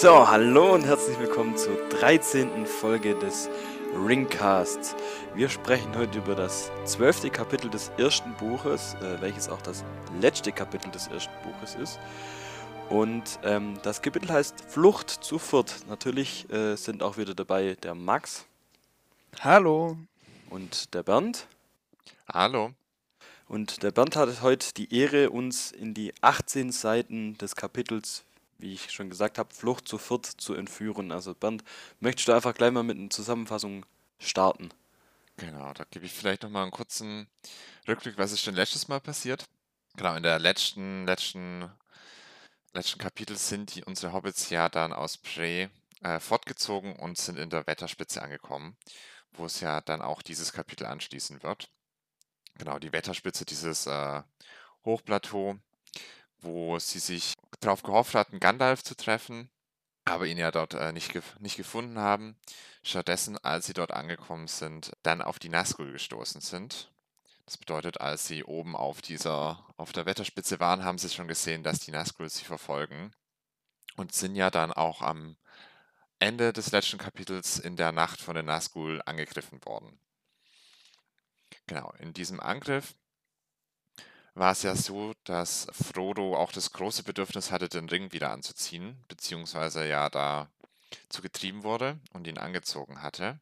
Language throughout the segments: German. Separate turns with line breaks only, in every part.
So, hallo und herzlich willkommen zur 13. Folge des Ringcasts. Wir sprechen heute über das 12. Kapitel des ersten Buches, äh, welches auch das letzte Kapitel des ersten Buches ist. Und ähm, das Kapitel heißt Flucht zu Fürth. Natürlich äh, sind auch wieder dabei der Max.
Hallo.
Und der Bernd.
Hallo.
Und der Bernd hat heute die Ehre, uns in die 18 Seiten des Kapitels wie ich schon gesagt habe, Flucht zu viert zu entführen. Also Bernd, möchtest du einfach gleich mal mit einer Zusammenfassung starten?
Genau, da gebe ich vielleicht nochmal einen kurzen Rückblick, was ist denn letztes Mal passiert. Genau, in der letzten, letzten, letzten Kapitel sind die, unsere Hobbits ja dann aus Prey äh, fortgezogen und sind in der Wetterspitze angekommen, wo es ja dann auch dieses Kapitel anschließen wird. Genau, die Wetterspitze, dieses äh, Hochplateau, wo sie sich darauf gehofft hatten, Gandalf zu treffen, aber ihn ja dort äh, nicht, gef nicht gefunden haben. Stattdessen, als sie dort angekommen sind, dann auf die Nazgul gestoßen sind. Das bedeutet, als sie oben auf dieser, auf der Wetterspitze waren, haben sie schon gesehen, dass die Nazgul sie verfolgen und sind ja dann auch am Ende des letzten Kapitels in der Nacht von den Nazgul angegriffen worden. Genau, in diesem Angriff war es ja so, dass Frodo auch das große Bedürfnis hatte, den Ring wieder anzuziehen, beziehungsweise ja da zu getrieben wurde und ihn angezogen hatte.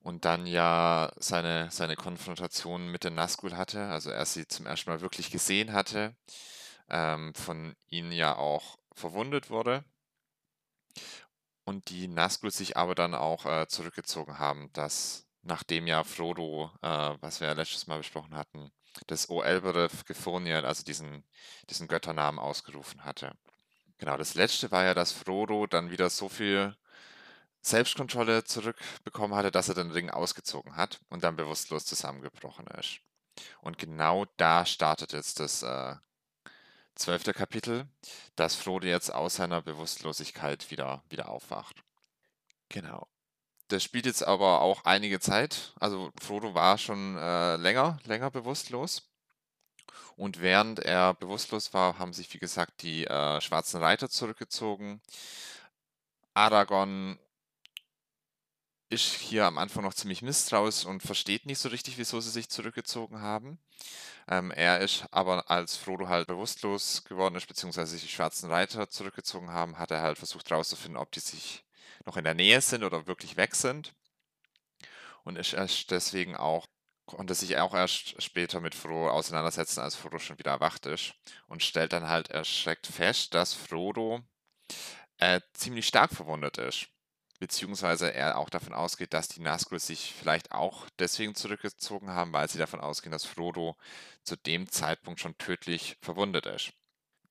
Und dann ja seine, seine Konfrontation mit den Nazgul hatte, also er sie zum ersten Mal wirklich gesehen hatte, ähm, von ihnen ja auch verwundet wurde. Und die Nazgul sich aber dann auch äh, zurückgezogen haben, dass nachdem ja Frodo, äh, was wir ja letztes Mal besprochen hatten, des Oelbereth also diesen, diesen Götternamen ausgerufen hatte. Genau, das letzte war ja, dass Frodo dann wieder so viel Selbstkontrolle zurückbekommen hatte, dass er den Ring ausgezogen hat und dann bewusstlos zusammengebrochen ist. Und genau da startet jetzt das äh, zwölfte Kapitel, dass Frodo jetzt aus seiner Bewusstlosigkeit wieder, wieder aufwacht. Genau. Das spielt jetzt aber auch einige Zeit. Also Frodo war schon äh, länger, länger bewusstlos. Und während er bewusstlos war, haben sich, wie gesagt, die äh, schwarzen Reiter zurückgezogen. Aragorn ist hier am Anfang noch ziemlich misstrauisch und versteht nicht so richtig, wieso sie sich zurückgezogen haben. Ähm, er ist aber, als Frodo halt bewusstlos geworden ist, beziehungsweise sich die schwarzen Reiter zurückgezogen haben, hat er halt versucht herauszufinden, ob die sich noch in der Nähe sind oder wirklich weg sind. Und ist erst deswegen auch, konnte sich auch erst später mit Frodo auseinandersetzen, als Frodo schon wieder erwacht ist. Und stellt dann halt erschreckt fest, dass Frodo äh, ziemlich stark verwundet ist. Beziehungsweise er auch davon ausgeht, dass die Nazgul sich vielleicht auch deswegen zurückgezogen haben, weil sie davon ausgehen, dass Frodo zu dem Zeitpunkt schon tödlich verwundet ist.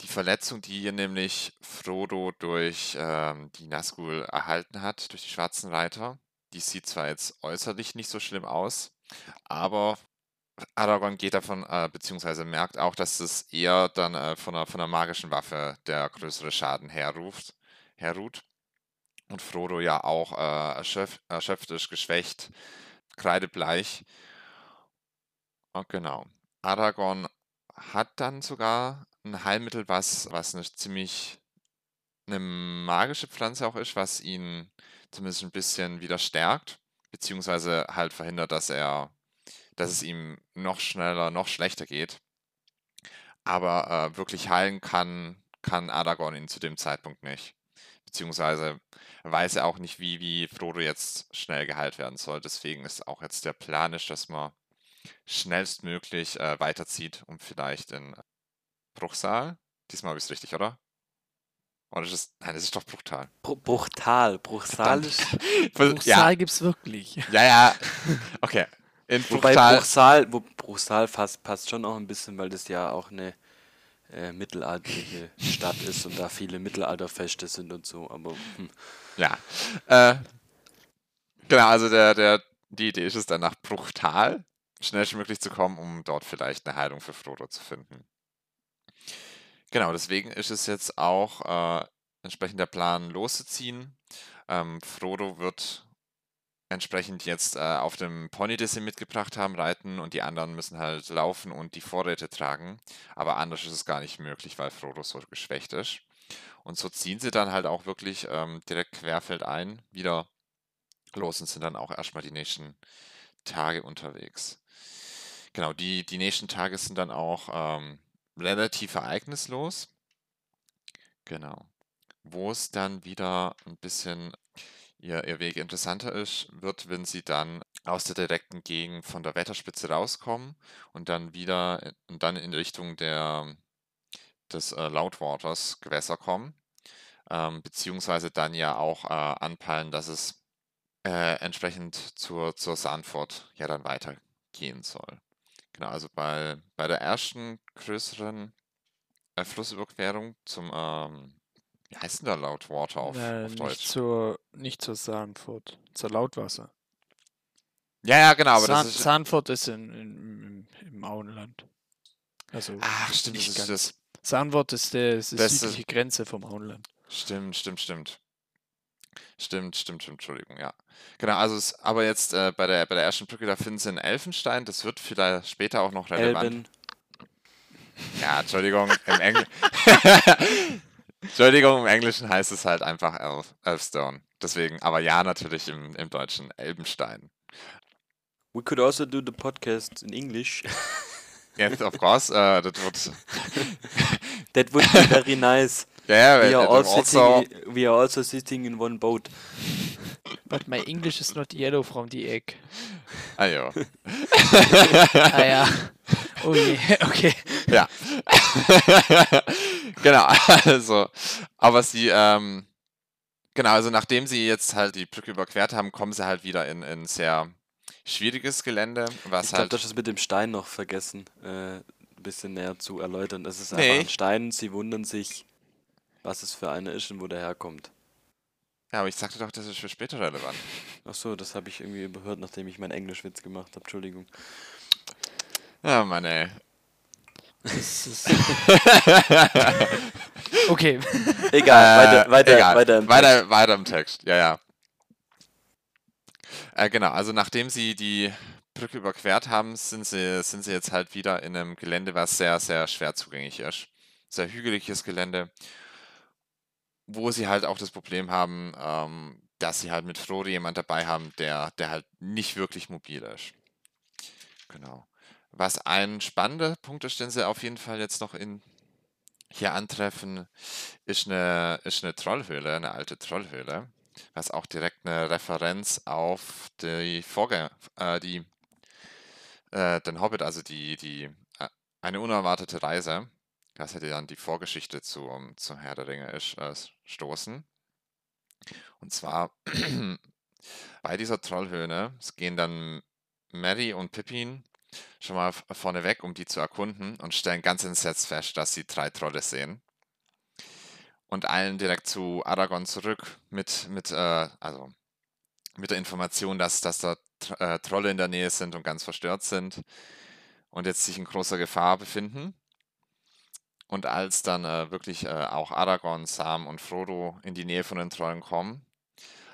Die Verletzung, die hier nämlich Frodo durch ähm, die Nazgul erhalten hat, durch die schwarzen Reiter, die sieht zwar jetzt äußerlich nicht so schlimm aus, aber Aragorn geht davon, äh, beziehungsweise merkt auch, dass es eher dann äh, von, einer, von einer magischen Waffe der größere Schaden herruft, herruht. Und Frodo ja auch äh, erschöpft, erschöpft ist, geschwächt, kreidebleich. Und genau. Aragorn hat dann sogar ein Heilmittel, was, was eine ziemlich eine magische Pflanze auch ist, was ihn zumindest ein bisschen wieder stärkt, beziehungsweise halt verhindert, dass er, dass es ihm noch schneller, noch schlechter geht. Aber äh, wirklich heilen kann, kann Aragorn ihn zu dem Zeitpunkt nicht. Beziehungsweise weiß er auch nicht, wie, wie Frodo jetzt schnell geheilt werden soll. Deswegen ist auch jetzt der Plan, ist, dass man schnellstmöglich äh, weiterzieht, um vielleicht in Bruchsal. Diesmal habe ich es richtig, oder? Oder ist es, nein, das ist doch Bruchtal.
Br Bruchtal. Bruchsal
ist. Bruchsal ja. es wirklich.
Ja, ja. Okay.
In Wobei Bruchsal, wo Bruchsal passt, passt schon auch ein bisschen, weil das ja auch eine äh, mittelalterliche Stadt ist und da viele Mittelalterfeste sind und so, aber. Hm.
Ja. Äh, genau, also der, der, die Idee ist es dann nach Bruchtal schnellstmöglich zu kommen, um dort vielleicht eine Heilung für Frodo zu finden. Genau, deswegen ist es jetzt auch äh, entsprechend der Plan loszuziehen. Ähm, Frodo wird entsprechend jetzt äh, auf dem Pony, das sie mitgebracht haben, reiten und die anderen müssen halt laufen und die Vorräte tragen. Aber anders ist es gar nicht möglich, weil Frodo so geschwächt ist. Und so ziehen sie dann halt auch wirklich ähm, direkt querfeldein wieder los und sind dann auch erstmal die nächsten Tage unterwegs. Genau, die, die nächsten Tage sind dann auch ähm, relativ ereignislos. Genau. Wo es dann wieder ein bisschen ihr, ihr Weg interessanter ist, wird, wenn sie dann aus der direkten Gegend von der Wetterspitze rauskommen und dann wieder und dann in Richtung der, des äh, Loudwaters Gewässer kommen, ähm, beziehungsweise dann ja auch äh, anpeilen, dass es äh, entsprechend zur, zur Sanford ja dann weitergehen soll. Genau, also bei, bei der ersten größeren äh, Flussüberquerung zum ähm, wie heißt denn da Lautwater auf,
äh,
auf
nicht
Deutsch?
Zur, nicht zur Sahnfurt, zur Lautwasser.
Ja, ja, genau, aber
Sahn,
das ist.
Sahnfurt ist in, in, im, im Auenland. Also
Ach, stimmt, das
nicht
ist das.
Sahnfurt ist, der, ist die
ist-
südliche Grenze vom Auenland.
Stimmt, stimmt, stimmt. Stimmt, stimmt, stimmt, Entschuldigung, ja. Genau, also es, aber jetzt äh, bei der bei der ersten Brücke, da finden sie einen Elfenstein, das wird vielleicht später auch noch relevant.
Elben.
Ja, Entschuldigung, im Engl Entschuldigung, im Englischen heißt es halt einfach Elf, Elfstone. Deswegen, aber ja, natürlich im, im Deutschen Elbenstein.
We could also do the podcast in English.
Yes, of course, äh, das wird.
That would be very nice.
Ja,
We
yeah,
are all
also,
sitting. We are also sitting in one boat.
But my English is not yellow from the egg.
ah, ja.
ah ja. Oh je, okay.
Ja. genau, also, aber sie, ähm, genau, also nachdem sie jetzt halt die Brücke überquert haben, kommen sie halt wieder in, in sehr schwieriges Gelände, was
Ich glaube,
halt,
das ist mit dem Stein noch vergessen, äh, ein bisschen näher zu erläutern. Das ist
Nee.
einfach ein Stein. Sie wundern sich, was es für einer ist und wo der herkommt.
ja, aber ich sagte doch, das ist für später relevant.
Ach so, das habe ich irgendwie überhört, nachdem ich meinen Englischwitz gemacht habe. Entschuldigung.
Ja, Mann, ey.
Okay.
Egal, weiter,
Äh,
weiter,
egal.
weiter. im
weiter,
Text.
weiter im Text, ja, ja. Äh, genau, also nachdem sie die Brücke überquert haben, sind sie, sind sie jetzt halt wieder in einem Gelände, was sehr, sehr schwer zugänglich ist. Sehr hügeliges Gelände, wo sie halt auch das Problem haben, ähm, dass sie halt mit Frodo jemand dabei haben, der, der halt nicht wirklich mobil ist. Genau. Was ein spannender Punkt ist, den sie auf jeden Fall jetzt noch in, hier antreffen, ist eine, ist eine Trollhöhle, eine alte Trollhöhle, was auch direkt eine Referenz auf die Vorgänger, äh, die, äh, den Hobbit, also die, die, äh, eine unerwartete Reise, das hätte dann die Vorgeschichte zum, zum Herr der Ringe ist, äh, stoßen. Und zwar bei dieser Trollhöhle, es gehen dann Mary und Pippin schon mal v- vorneweg, um die zu erkunden und stellen ganz entsetzt fest, dass sie drei Trolle sehen. Und eilen direkt zu Aragorn zurück mit, mit, äh, also mit der Information, dass, dass da äh, Trolle in der Nähe sind und ganz verstört sind und jetzt sich in großer Gefahr befinden. Und als dann äh, wirklich äh, auch Aragorn, Sam und Frodo in die Nähe von den Trollen kommen,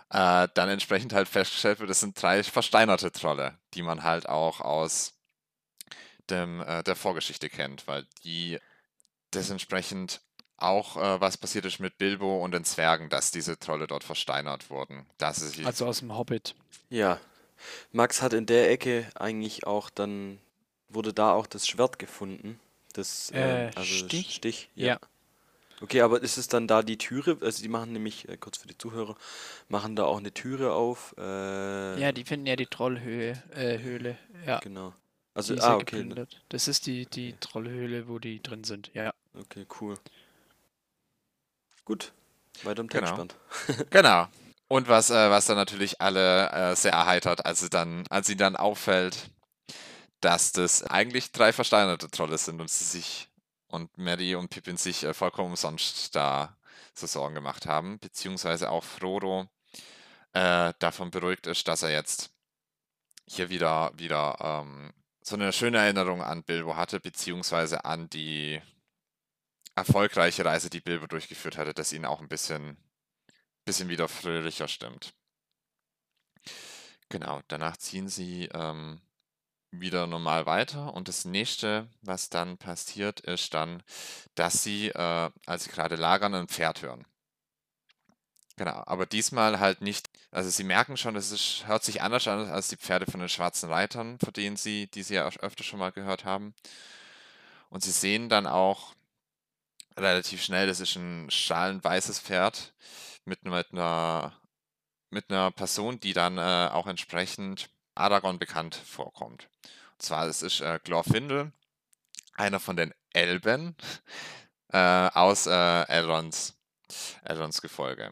äh, dann entsprechend halt festgestellt wird, es sind drei versteinerte Trolle, die man halt auch aus dem, äh, der Vorgeschichte kennt, weil die das entsprechend auch äh, was passiert ist mit Bilbo und den Zwergen, dass diese Trolle dort versteinert wurden. Dass sie sich,
Also aus dem Hobbit.
Ja. Max hat in der Ecke eigentlich auch dann, wurde da auch das Schwert gefunden. Das, äh,
Äh,
also
Stich?
Stich,
Ja.
Okay, aber ist es dann da die Türe? Also die machen nämlich, äh, kurz für die Zuhörer, machen da auch eine Türe auf. Äh,
Ja, die finden ja die Trollhöhle. Äh, Höhle. Ja.
Genau. Also,
die ist
ah,
ja
okay. ne,
geplündert. Das ist die, die Trollhöhle, wo die drin sind. Ja.
Okay, cool. Gut. Weiter im
Genau.
Textband.
Genau. Und was, äh, was dann natürlich alle äh, sehr erheitert, als, sie dann, als ihnen dann auffällt, dass das eigentlich drei versteinerte Trolle sind und sie sich und Mary und Pippin sich äh, vollkommen umsonst da so Sorgen gemacht haben, beziehungsweise auch Frodo äh, davon beruhigt ist, dass er jetzt hier wieder, wieder ähm, so eine schöne Erinnerung an Bilbo hatte, beziehungsweise an die erfolgreiche Reise, die Bilbo durchgeführt hatte, dass ihn auch ein bisschen, bisschen wieder fröhlicher stimmt. Genau, danach ziehen sie ähm, wieder normal weiter und das nächste, was dann passiert, ist dann, dass sie, äh, als sie gerade lagern, ein Pferd hören. Genau, aber diesmal halt nicht also sie merken schon, das ist hört sich anders an als die Pferde von den schwarzen Reitern, von denen sie die sie ja öfter schon mal gehört haben. Und sie sehen dann auch relativ schnell, das ist ein strahlenweißes Pferd mit mit 'ner mit 'ner Person, die dann, äh, auch entsprechend Aragorn bekannt vorkommt. Und zwar es ist, äh, Glorfindel, einer von den Elben, äh, aus, äh, Elrons Elrons Gefolge.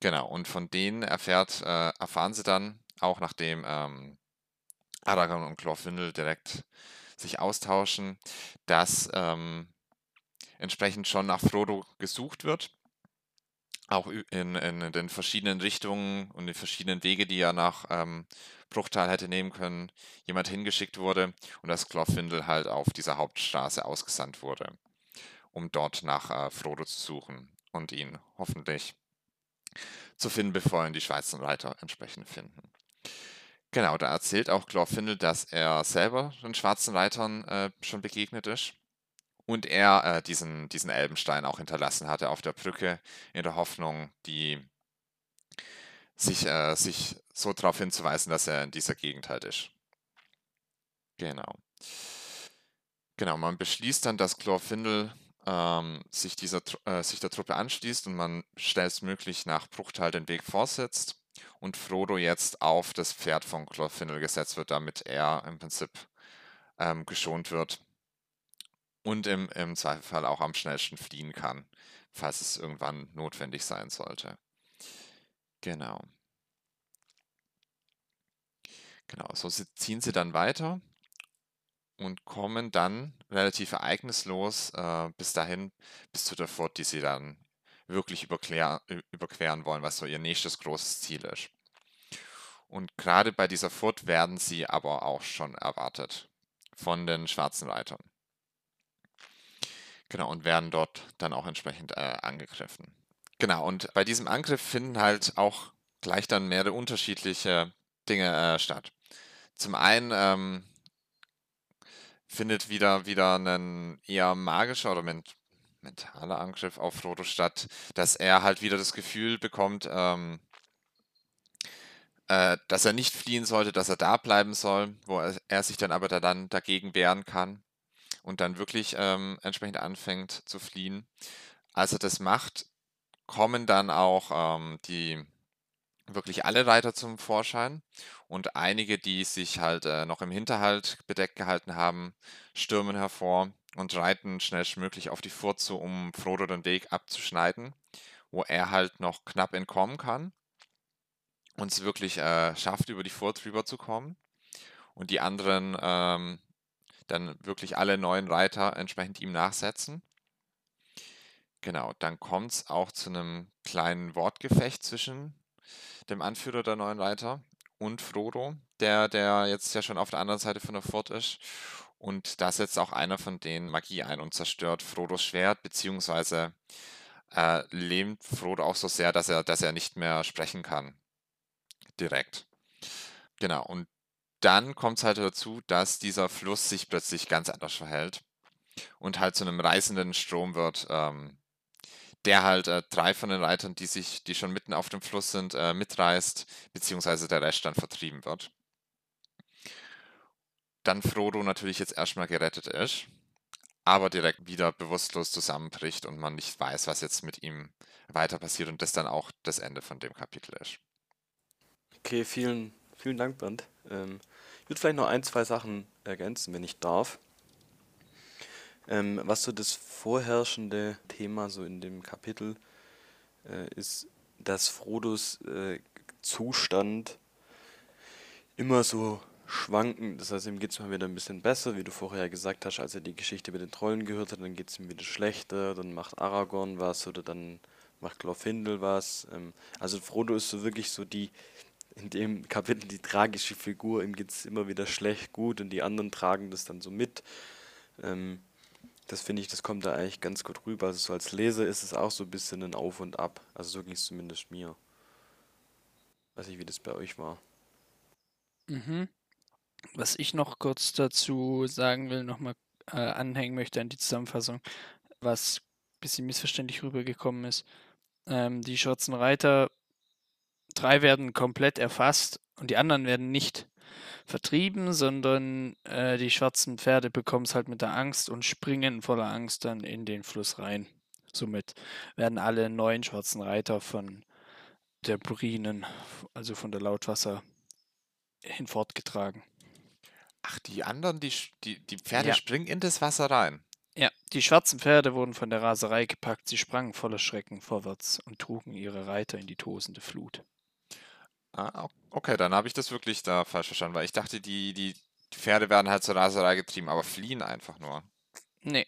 Genau, und von denen erfährt äh, erfahren sie dann, auch nachdem, ähm, Aragorn und Glorfindel direkt sich austauschen, dass, ähm, entsprechend schon nach Frodo gesucht wird. Auch in in den verschiedenen Richtungen und den verschiedenen Wege, die er nach, ähm, Bruchtal hätte nehmen können, jemand hingeschickt wurde und dass Glorfindel halt auf dieser Hauptstraße ausgesandt wurde, um dort nach, äh, Frodo zu suchen und ihn hoffentlich zu finden, bevor ihn die Schweizer Reiter entsprechend finden. Genau, da erzählt auch Glorfindel, dass er selber den schwarzen Reitern äh, schon begegnet ist und er äh, diesen, diesen Elbenstein auch hinterlassen hatte auf der Brücke in der Hoffnung, die sich, äh, sich so darauf hinzuweisen, dass er in dieser Gegend halt ist. Genau. Genau, man beschließt dann, dass Glorfindel ähm, sich, dieser, äh, sich der Truppe anschließt und man schnellstmöglich nach Bruchtal den Weg fortsetzt und Frodo jetzt auf das Pferd von Glorfindel gesetzt wird, damit er im Prinzip ähm, geschont wird und im, im Zweifelfall auch am schnellsten fliehen kann, falls es irgendwann notwendig sein sollte. Genau. Genau, so ziehen sie dann weiter und kommen dann relativ ereignislos äh, bis dahin, bis zu der Furt, die sie dann wirklich überquer, überqueren wollen, was so ihr nächstes großes Ziel ist. Und gerade bei dieser Furt werden sie aber auch schon erwartet von den schwarzen Reitern. Genau, und werden dort dann auch entsprechend äh, angegriffen. Genau, und bei diesem Angriff finden halt auch gleich dann mehrere unterschiedliche Dinge äh, statt. Zum einen ähm, findet wieder, wieder ein eher magischer oder ment mentaler Angriff auf Frodo statt, dass er halt wieder das Gefühl bekommt, ähm, äh, dass er nicht fliehen sollte, dass er da bleiben soll, wo er, er sich dann aber da dann dagegen wehren kann und dann wirklich ähm, entsprechend anfängt zu fliehen. Als er das macht, kommen dann auch ähm, die wirklich alle Reiter zum Vorschein und einige, die sich halt äh, noch im Hinterhalt bedeckt gehalten haben, stürmen hervor und reiten schnellstmöglich auf die Furze, um Frodo den Weg abzuschneiden, wo er halt noch knapp entkommen kann und es wirklich äh, schafft, über die Furt rüberzukommen und die anderen ähm, dann wirklich alle neuen Reiter entsprechend ihm nachsetzen. Genau, dann kommt es auch zu einem kleinen Wortgefecht zwischen dem Anführer der neuen Reiter und Frodo, der, der jetzt ja schon auf der anderen Seite von der Furt ist. Und da setzt auch einer von denen Magie ein und zerstört Frodos Schwert, beziehungsweise äh, lähmt Frodo auch so sehr, dass er, dass er nicht mehr sprechen kann. Direkt. Genau, und dann kommt es halt dazu, dass dieser Fluss sich plötzlich ganz anders verhält und halt zu einem reißenden Strom wird, ähm, der halt äh, drei von den Reitern, die sich, die schon mitten auf dem Fluss sind, äh, mitreißt, beziehungsweise der Rest dann vertrieben wird. Dann Frodo natürlich jetzt erstmal gerettet ist, aber direkt wieder bewusstlos zusammenbricht und man nicht weiß, was jetzt mit ihm weiter passiert und das dann auch das Ende von dem Kapitel ist.
Okay, vielen, vielen Dank, Bernd. Ähm, ich würde vielleicht noch ein, zwei Sachen ergänzen, wenn ich darf. Ähm, was so das vorherrschende Thema so in dem Kapitel äh, ist, dass Frodos äh, Zustand immer so schwanken. Das heißt, ihm geht es mal wieder ein bisschen besser, wie du vorher gesagt hast, als er die Geschichte mit den Trollen gehört hat, dann geht es ihm wieder schlechter, dann macht Aragorn was oder dann macht Glorfindel was. Ähm, also Frodo ist so wirklich so die, in dem Kapitel die tragische Figur, ihm geht es immer wieder schlecht, gut und die anderen tragen das dann so mit. Ähm, das finde ich, das kommt da eigentlich ganz gut rüber. Also so als Leser ist es auch so ein bisschen ein Auf und Ab. Also so ging es zumindest mir. Weiß nicht, wie das bei euch war.
Mhm. Was ich noch kurz dazu sagen will, nochmal äh, anhängen möchte an die Zusammenfassung, was ein bisschen missverständlich rübergekommen ist. Ähm, die schwarzen Reiter, drei werden komplett erfasst und die anderen werden nicht vertrieben, sondern äh, die schwarzen Pferde bekommen es halt mit der Angst und springen voller Angst dann in den Fluss rein. Somit werden alle neun schwarzen Reiter von der Burinen, also von der Lautwasser, hinfortgetragen.
Ach, die anderen, die, die, die Pferde
Ja.
springen in das Wasser rein.
Ja, die schwarzen Pferde wurden von der Raserei gepackt, sie sprangen voller Schrecken vorwärts und trugen ihre Reiter in die tosende Flut.
Ah, okay, dann habe ich das wirklich da falsch verstanden, weil ich dachte, die, die Pferde werden halt zur Raserei getrieben, aber fliehen einfach nur.
Nee.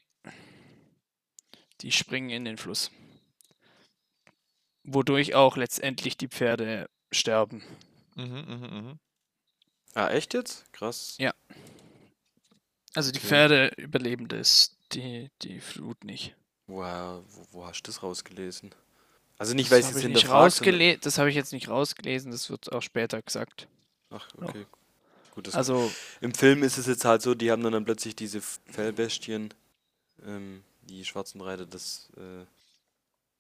Die springen in den Fluss. Wodurch auch letztendlich die Pferde sterben.
Mhm, mhm, mhm.
Ah, echt jetzt? Krass.
Ja. Also die
Okay.
Pferde überleben das, die, die Flut nicht.
Wow, wo, wo hast du das rausgelesen? Also nicht, weil
Das
ich es
ich nicht
hinterfragt, sondern-
rausgelesen. Das habe ich jetzt nicht rausgelesen, das wird auch später gesagt.
Ach, okay. Gut, das
Also,
Im Film ist es jetzt halt so, die haben dann, dann plötzlich diese Fellbestien, ähm, die schwarzen Reiter, das äh,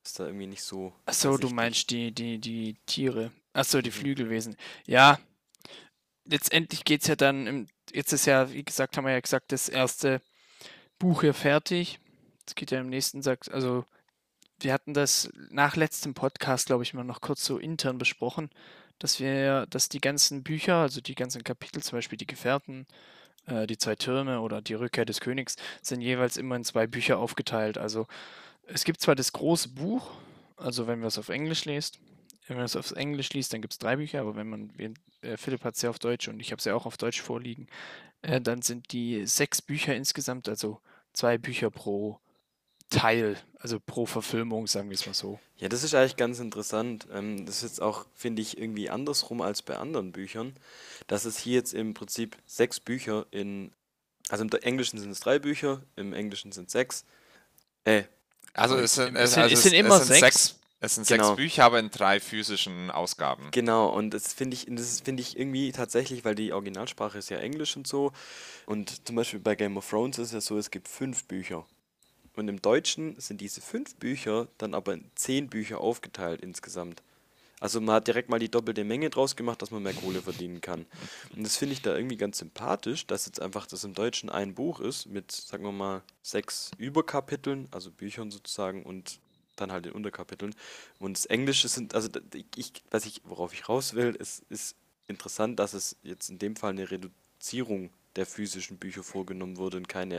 ist da irgendwie nicht so.
achso, du meinst die, die, die Tiere. Achso, die
Mhm.
Flügelwesen. Ja, letztendlich geht es ja dann, im, jetzt ist ja, wie gesagt, haben wir ja gesagt, das erste Buch hier fertig. Es geht ja im nächsten Satz, also wir hatten das nach letztem Podcast, glaube ich, mal noch kurz so intern besprochen, dass wir, dass die ganzen Bücher, also die ganzen Kapitel, zum Beispiel die Gefährten, äh, die zwei Türme oder die Rückkehr des Königs, sind jeweils immer in zwei Bücher aufgeteilt. Also es gibt zwar das große Buch, also wenn man es auf Englisch liest, wenn man es auf Englisch liest, dann gibt es drei Bücher, aber wenn man, äh, Philipp hat es ja auf Deutsch und ich habe es ja auch auf Deutsch vorliegen, äh, dann sind die sechs Bücher insgesamt, also zwei Bücher pro Teil, also pro Verfilmung, sagen wir es mal so.
Ja, das ist eigentlich ganz interessant. Ähm, das ist jetzt auch, finde ich, irgendwie andersrum als bei anderen Büchern. Dass es hier jetzt im Prinzip sechs Bücher in. Also im Englischen sind es drei Bücher, im Englischen sind es sechs. Äh,
Also es sind,
Es
also
es
es,
sind immer
es sind
sechs.
sechs. Es sind
Genau.
sechs Bücher, aber in drei physischen Ausgaben.
Genau, und das finde ich, das finde ich irgendwie tatsächlich, weil die Originalsprache ist ja Englisch und so. Und zum Beispiel bei Game of Thrones ist es ja so, es gibt fünf Bücher. Und im Deutschen sind diese fünf Bücher dann aber in zehn Bücher aufgeteilt insgesamt. Also man hat direkt mal die doppelte Menge draus gemacht, dass man mehr Kohle verdienen kann. Und das finde ich da irgendwie ganz sympathisch, dass jetzt einfach das im Deutschen ein Buch ist mit, sagen wir mal, sechs Überkapiteln, also Büchern sozusagen und dann halt in Unterkapiteln. Und das Englische sind, also ich, was ich, worauf ich raus will, ist, ist interessant, dass es jetzt in dem Fall eine Reduzierung der physischen Bücher vorgenommen wurde und keine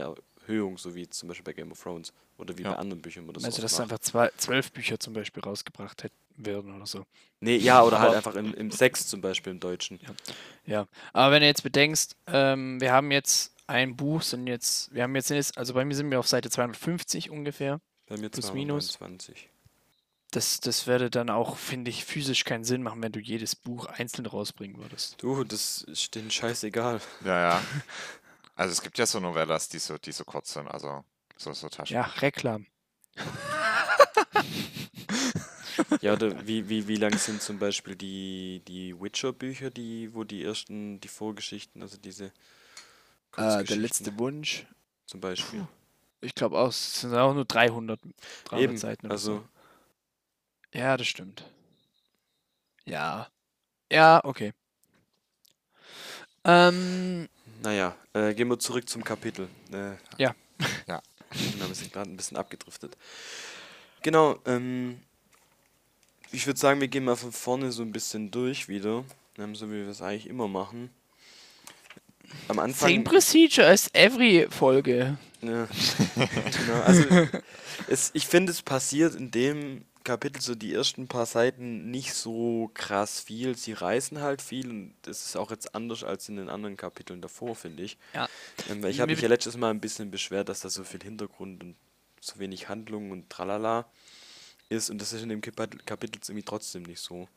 Erhöhung, so wie zum Beispiel bei Game of Thrones oder wie
Ja.
bei anderen Büchern oder so.
Also, dass einfach zwei, zwölf Bücher zum Beispiel rausgebracht hätten werden oder so.
Nee, ja, oder halt einfach im, im Sex zum Beispiel im Deutschen.
Ja, aber wenn du jetzt bedenkst, ähm, wir haben jetzt ein Buch, sind jetzt, wir haben jetzt, jetzt- also bei mir sind wir auf Seite 250 ungefähr.
Bei mir
Plus, minus.
229.
Das, das würde dann auch, finde ich, physisch keinen Sinn machen, wenn du jedes Buch einzeln rausbringen würdest.
Du, das ist denen scheißegal.
Ja, ja. Also es gibt ja so Novellas, die so, die so kurz sind, also so, so Taschen.
Ja, Reklam.
Ja, oder wie, wie, wie lang sind zum Beispiel die, die Witcher-Bücher, die, wo die ersten, die Vorgeschichten, also diese
Äh, der letzte Wunsch.
zum Beispiel.
Ich glaube auch, es sind auch nur 300, 300
Eben,
Seiten oder
also
so. Ja, das stimmt. Ja. Ja, okay. Ähm,
Naja, äh, gehen wir zurück zum Kapitel. Äh,
Ja.
Ja.
Wir sind gerade ein bisschen abgedriftet. Genau, ähm, ich würde sagen, wir gehen mal von vorne so ein bisschen durch wieder, ähm, so wie wir es eigentlich immer machen. Am
same
Anfang.
procedure as every Folge.
Ja, genau, also es, ich finde, es passiert in dem Kapitel so die ersten paar Seiten nicht so krass viel. Sie reißen halt viel und das ist auch jetzt anders als in den anderen Kapiteln davor, finde ich.
Ja.
Ähm, ich habe mich ja letztes Mal ein bisschen beschwert, dass da so viel Hintergrund und so wenig Handlung und tralala ist und das ist in dem Kapitel, irgendwie trotzdem nicht so.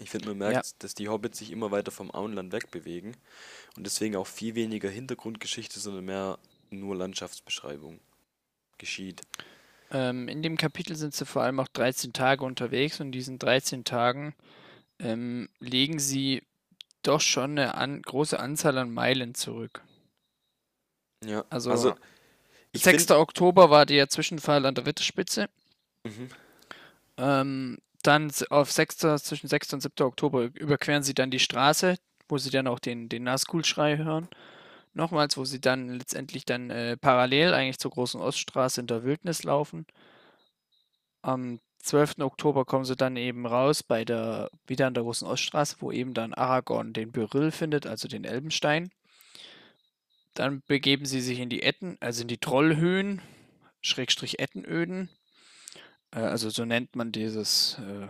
Ich finde, man merkt, dass die Hobbits sich immer weiter vom Auenland wegbewegen und deswegen auch viel weniger Hintergrundgeschichte, sondern mehr nur Landschaftsbeschreibung geschieht.
Ähm, in dem Kapitel sind sie vor allem auch 13 Tage unterwegs und in diesen 13 Tagen ähm, legen sie doch schon eine an, große Anzahl an Meilen zurück.
Ja,
Also,
also ich
6.
find,
Oktober war der Zwischenfall an der Wetterspitze.
Mhm.
Ähm, dann auf 6. zwischen 6. und 7. Oktober überqueren sie dann die Straße, wo sie dann auch den, den Nazgul-Schrei hören. Nochmals, wo sie dann letztendlich dann äh, parallel eigentlich zur großen Oststraße in der Wildnis laufen. Am 12. Oktober kommen sie dann eben raus bei der, wieder an der großen Oststraße, wo eben dann Aragorn den Beryl findet, also den Elbenstein. Dann begeben sie sich in die Etten, also in die Trollhöhen, Schrägstrich Ettenöden. Äh, also so nennt man dieses, äh,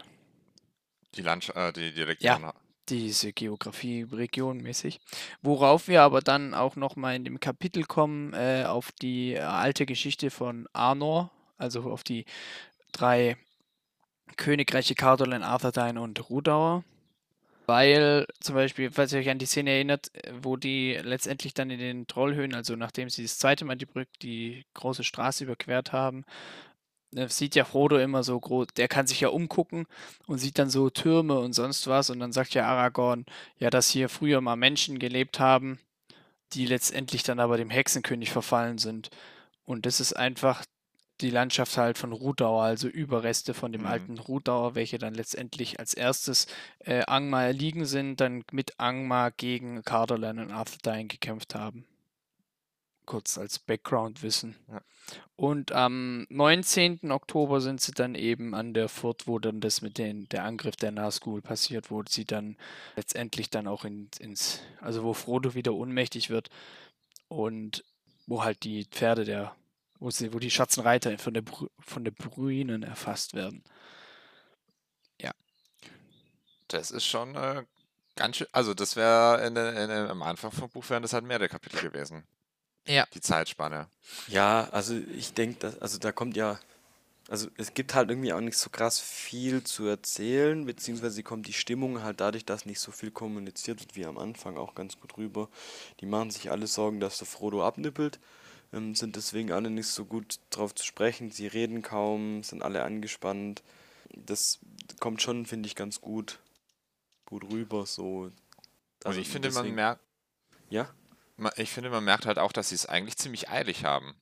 Die Land äh, die, die
Ja. Diese Geografie regionmäßig. Worauf wir aber dann auch nochmal in dem Kapitel kommen, äh, auf die alte Geschichte von Arnor, also auf die drei Königreiche Cardolan, Arthedain und Rudauer. Weil zum Beispiel, falls ihr euch an die Szene erinnert, äh, wo die letztendlich dann in den Trollhöhen, also nachdem sie das zweite Mal die Brücke, die große Straße überquert haben, äh, sieht ja Frodo immer so groß, der kann sich ja umgucken und sieht dann so Türme und sonst was und dann sagt ja Aragorn, ja, dass hier früher mal Menschen gelebt haben, die letztendlich dann aber dem Hexenkönig verfallen sind. Und das ist einfach die Landschaft halt von Rudauer, also Überreste von dem
Mhm.
alten Rudauer, welche dann letztendlich als erstes äh, Angmar erliegen sind, dann mit Angmar gegen Cardolan und Arthedain gekämpft haben. Kurz als Background-Wissen.
Ja.
Und am 19. Oktober sind sie dann eben an der Furt, wo dann das mit den, der Angriff der Nazgul passiert, wo sie dann letztendlich dann auch in, ins, also wo Frodo wieder ohnmächtig wird und wo halt die Pferde der, wo sie, wo die Schatzenreiter von der von der Bruinen erfasst werden.
Das ist schon äh, ganz schön. Also, das wäre am Anfang vom Buch wären das halt mehrere Kapitel gewesen.
Ja.
Die Zeitspanne.
Ja, also ich denke, also da kommt ja, also es gibt halt irgendwie auch nicht so krass viel zu erzählen, beziehungsweise kommt die Stimmung halt dadurch, dass nicht so viel kommuniziert wird wie am Anfang auch ganz gut rüber. Die machen sich alle Sorgen, dass der Frodo abnippelt, ähm, sind deswegen alle nicht so gut drauf zu sprechen, sie reden kaum, sind alle angespannt. Das kommt schon, finde ich, ganz gut, gut rüber, so.
Und
Also
ich finde, man merkt,
Ja?
Ich finde, man merkt halt auch, dass sie es eigentlich ziemlich eilig haben.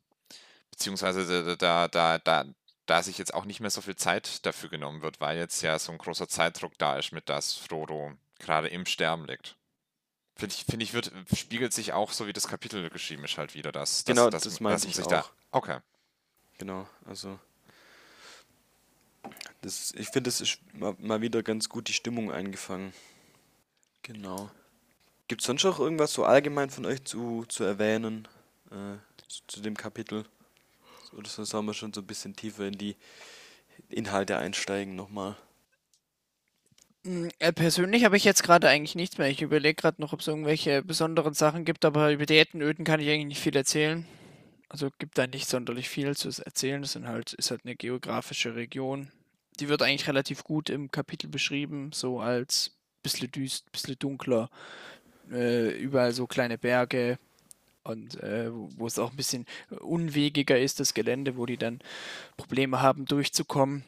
Beziehungsweise da, da, da, da, sich jetzt auch nicht mehr so viel Zeit dafür genommen wird, weil jetzt ja so ein großer Zeitdruck da ist, mit dass Frodo gerade im Sterben liegt. Finde ich, finde ich, wird, spiegelt sich auch, so wie das Kapitel geschrieben ist, halt wieder, dass,
Genau,
dass,
das meinte ich
sich
auch.
da. Okay.
Genau, also das, ich finde, es ist mal wieder ganz gut die Stimmung eingefangen. Genau. Gibt es sonst noch irgendwas so allgemein von euch zu, zu erwähnen äh, zu, zu dem Kapitel? Oder so sollen wir schon so ein bisschen tiefer in die Inhalte einsteigen nochmal?
Mm, Äh, persönlich habe ich jetzt gerade eigentlich nichts mehr. Ich überlege gerade noch, ob es irgendwelche besonderen Sachen gibt, aber über die Ettenöden kann ich eigentlich nicht viel erzählen. Also gibt da nicht sonderlich viel zu erzählen. Sind halt, ist halt eine geografische Region. Die wird eigentlich relativ gut im Kapitel beschrieben, so als bisschen düst, bisschen dunkler. Äh, überall so kleine Berge und äh, wo es auch ein bisschen unwegiger ist, das Gelände, wo die dann Probleme haben, durchzukommen.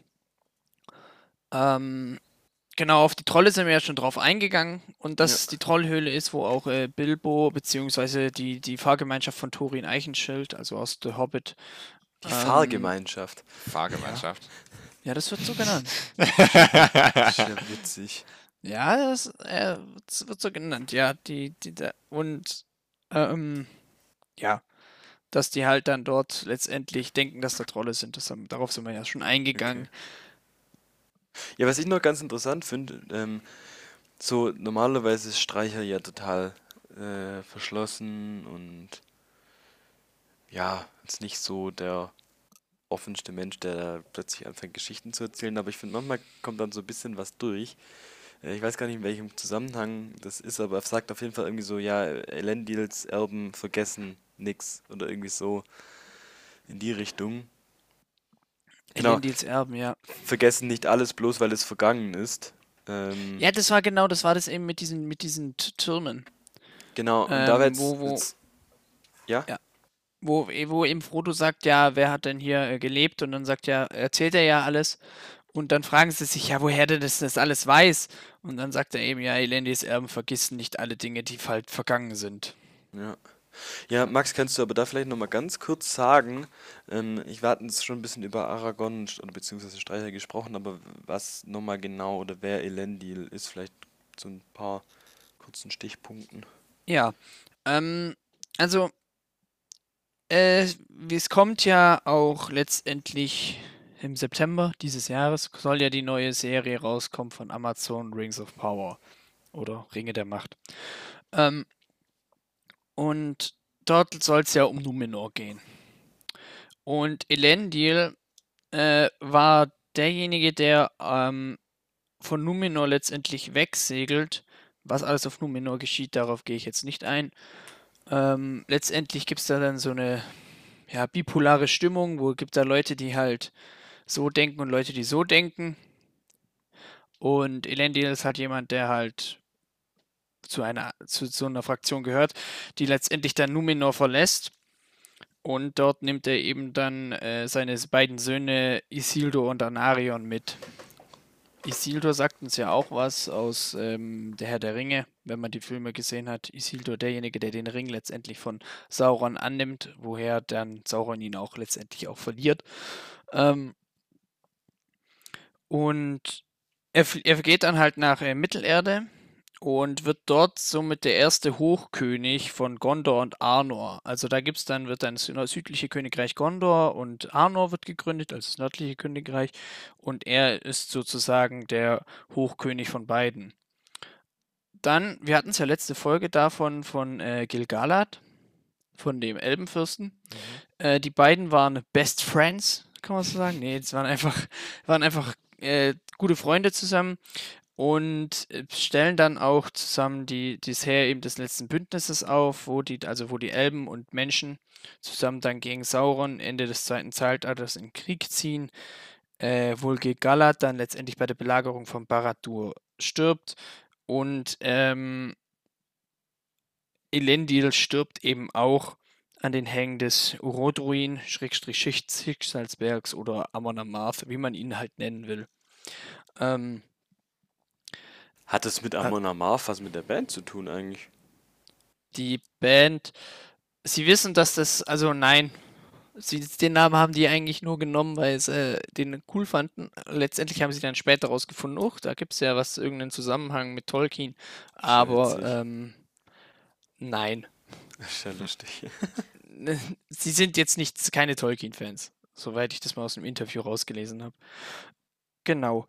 Ähm, Genau, auf die Trolle sind wir ja schon drauf eingegangen und dass
Ja.
die Trollhöhle ist, wo auch äh, Bilbo beziehungsweise die, die Fahrgemeinschaft von Thorin Eichenschild, also aus The Hobbit.
Die
Ähm,
Fahrgemeinschaft.
Fahrgemeinschaft.
Ja, das wird so genannt.
Das ist ja witzig.
Ja, das äh, wird so genannt, ja. Die, die, da, und ähm, ja, dass die halt dann dort letztendlich denken, dass da Trolle sind. Das haben, darauf sind wir ja schon eingegangen.
Ja, was ich noch ganz interessant finde, ähm, so normalerweise ist Streicher ja total äh, verschlossen und ja, ist nicht so der offenste Mensch, der plötzlich anfängt, Geschichten zu erzählen, aber ich finde, manchmal kommt dann so ein bisschen was durch. Äh, ich weiß gar nicht, in welchem Zusammenhang das ist, aber er sagt auf jeden Fall irgendwie so, ja, Elendils Erben vergessen nix oder irgendwie so in die Richtung. Genau.
Elendils Erben, ja.
Vergessen nicht alles bloß, weil es vergangen ist. Ähm,
Ja, das war genau, das war das eben mit diesen, mit diesen Türmen.
Genau, und
Ähm,
da wird's,
wo- wo-
wird's- ja?
Ja. Wo, wo eben Frodo sagt, ja, wer hat denn hier äh, gelebt? Und dann sagt ja, erzählt er ja alles. Und dann fragen sie sich, ja, woher der das, das alles weiß. Und dann sagt er eben, ja, Elendis Erben vergessen nicht alle Dinge, die halt vergangen sind.
Ja. Ja, Max, kannst du aber da vielleicht nochmal ganz kurz sagen, ähm, ich war jetzt schon ein bisschen über Aragorn oder beziehungsweise Streicher gesprochen, aber was nochmal genau oder wer Elendil ist, vielleicht so ein paar kurzen Stichpunkten.
Ja, ähm, also äh, es kommt ja auch letztendlich im September dieses Jahres soll ja die neue Serie rauskommen von Amazon Rings of Power oder Ringe der Macht. Ähm, und dort soll es ja um Numenor gehen. Und Elendil äh, war derjenige, der ähm, von Numenor letztendlich wegsegelt. Was alles auf Numenor geschieht, darauf gehe ich jetzt nicht ein. Ähm, letztendlich gibt es da dann so eine ja, bipolare Stimmung, wo gibt da Leute, die halt so denken und Leute, die so denken. Und Elendil ist halt jemand, der halt zu einer, zu so einer Fraktion gehört, die letztendlich dann Numenor verlässt. Und dort nimmt er eben dann äh, seine beiden Söhne Isildur und Anarion mit. Isildur sagt uns ja auch was aus ähm, Der Herr der Ringe, wenn man die Filme gesehen hat. Isildur derjenige, der den Ring letztendlich von Sauron annimmt, woher dann Sauron ihn auch letztendlich auch verliert. Ähm, und er, er geht dann halt nach äh, Mittelerde und wird dort somit der erste Hochkönig von Gondor und Arnor. Also da gibt es dann, wird dann das südliche Königreich Gondor und Arnor wird gegründet, also das nördliche Königreich. Und er ist sozusagen der Hochkönig von beiden. Dann, wir hatten es ja letzte Folge davon von äh, Gilgalad, von dem Elbenfürsten. Mhm. Äh, die beiden waren Best Friends, kann man so sagen. Nee, es waren einfach, waren einfach äh, gute Freunde zusammen und äh, stellen dann auch zusammen die, das Heer eben des letzten Bündnisses auf, wo die, also wo die Elben und Menschen zusammen dann gegen Sauron Ende des zweiten Zeitalters in Krieg ziehen, äh, Vulge Galad dann letztendlich bei der Belagerung von Barad-dûr stirbt und ähm, Elendil stirbt eben auch an den Hängen des Urodruin, Schrägstrich Schicksalsbergs oder Amon Amarth, wie man ihn halt nennen will. Ähm,
Hat es mit Amon Amarth was mit der Band zu tun eigentlich?
Die Band, sie wissen, dass das, also nein, sie, den Namen haben die eigentlich nur genommen, weil sie äh, den cool fanden. Letztendlich haben sie dann später rausgefunden, oh, da gibt es ja was, irgendeinen Zusammenhang mit Tolkien. Aber ähm, nein.
Ist ja lustig.
sie sind jetzt nicht keine Tolkien-Fans, soweit ich das mal aus dem Interview rausgelesen habe. Genau.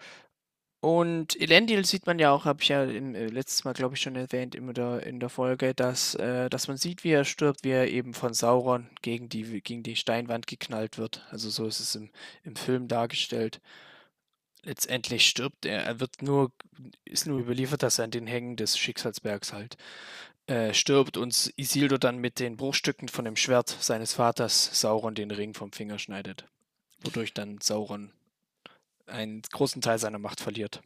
Und Elendil sieht man ja auch, habe ich ja im, äh, letztes Mal, glaube ich, schon erwähnt in der, in der Folge, dass, äh, dass man sieht, wie er stirbt, wie er eben von Sauron gegen die, gegen die Steinwand geknallt wird. Also so ist es im, im Film dargestellt. Letztendlich stirbt er. Er wird nur, ist nur überliefert, dass er an den Hängen des Schicksalsbergs halt äh, stirbt und Isildur dann mit den Bruchstücken von dem Schwert seines Vaters Sauron den Ring vom Finger schneidet. Wodurch dann Sauron einen großen Teil seiner Macht verliert.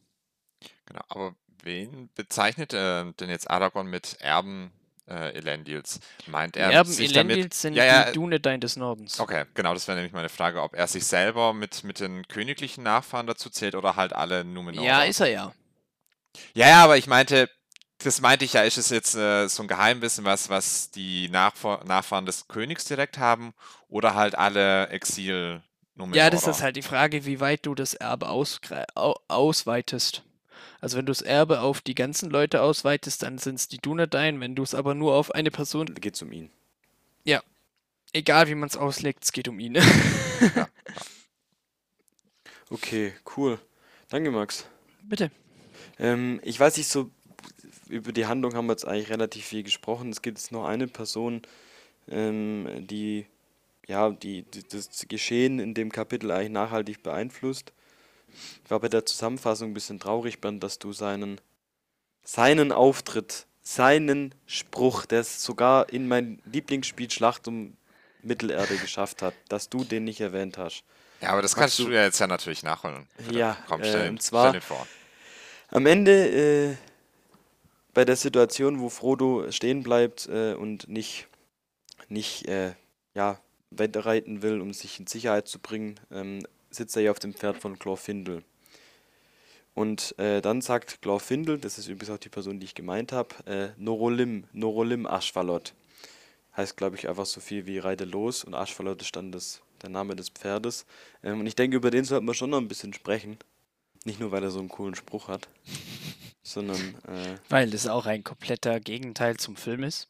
Genau, aber wen bezeichnet äh, denn jetzt Aragorn mit Erben äh, Elendils? Meint er
die Erben
sich
Elendils
damit...
sind
Ja, ja,
die Dunedain des Nordens.
okay, genau, das wäre nämlich meine Frage, ob er sich selber mit, mit den königlichen Nachfahren dazu zählt oder halt alle Numenorer.
Ja, ist er ja.
Ja, ja, aber ich meinte, das meinte ich ja, ist es jetzt äh, so ein Geheimwissen, was, was die Nachfahr Nachfahren des Königs direkt haben oder halt alle Exil
Ja, das ist halt die Frage, wie weit du das Erbe ausgre- au ausweitest. Also wenn du das Erbe auf die ganzen Leute ausweitest, dann sind es die Dunedain. Wenn du es aber nur auf eine Person,
Da geht's um ihn.
egal wie man es auslegt, es geht um ihn.
Okay, cool. Danke, Max.
Bitte.
Ähm, ich weiß nicht, so über die Handlung haben wir jetzt eigentlich relativ viel gesprochen. Es gibt jetzt noch eine Person, ähm, die ja, die, die das Geschehen in dem Kapitel eigentlich nachhaltig beeinflusst. Ich war bei der Zusammenfassung ein bisschen traurig, Bernd, dass du seinen, seinen Auftritt, seinen Spruch, der es sogar in mein Lieblingsspiel Schlacht um Mittelerde geschafft hat, dass du den nicht erwähnt hast.
Ja, aber das kannst
du-
du ja jetzt ja natürlich nachholen.
Ja,
Komm,
äh,
stell,
und
ihn-
zwar-
stell ihn vor.
Am Ende, äh, bei der Situation, wo Frodo stehen bleibt äh, und nicht, nicht äh, ja, weiterreiten will, um sich in Sicherheit zu bringen, ähm, sitzt er ja auf dem Pferd von Glorfindel. Und äh, dann sagt Glorfindel, das ist übrigens auch die Person, die ich gemeint habe, äh, Norolim, Norolim Aschvalot. Heißt, glaube ich, einfach so viel wie Reite los und Aschvalot ist dann das, der Name des Pferdes. Ähm, und ich denke, über den sollten wir schon noch ein bisschen sprechen. Nicht nur, weil er so einen coolen Spruch hat, sondern. Äh,
weil das auch ein kompletter Gegenteil zum Film ist.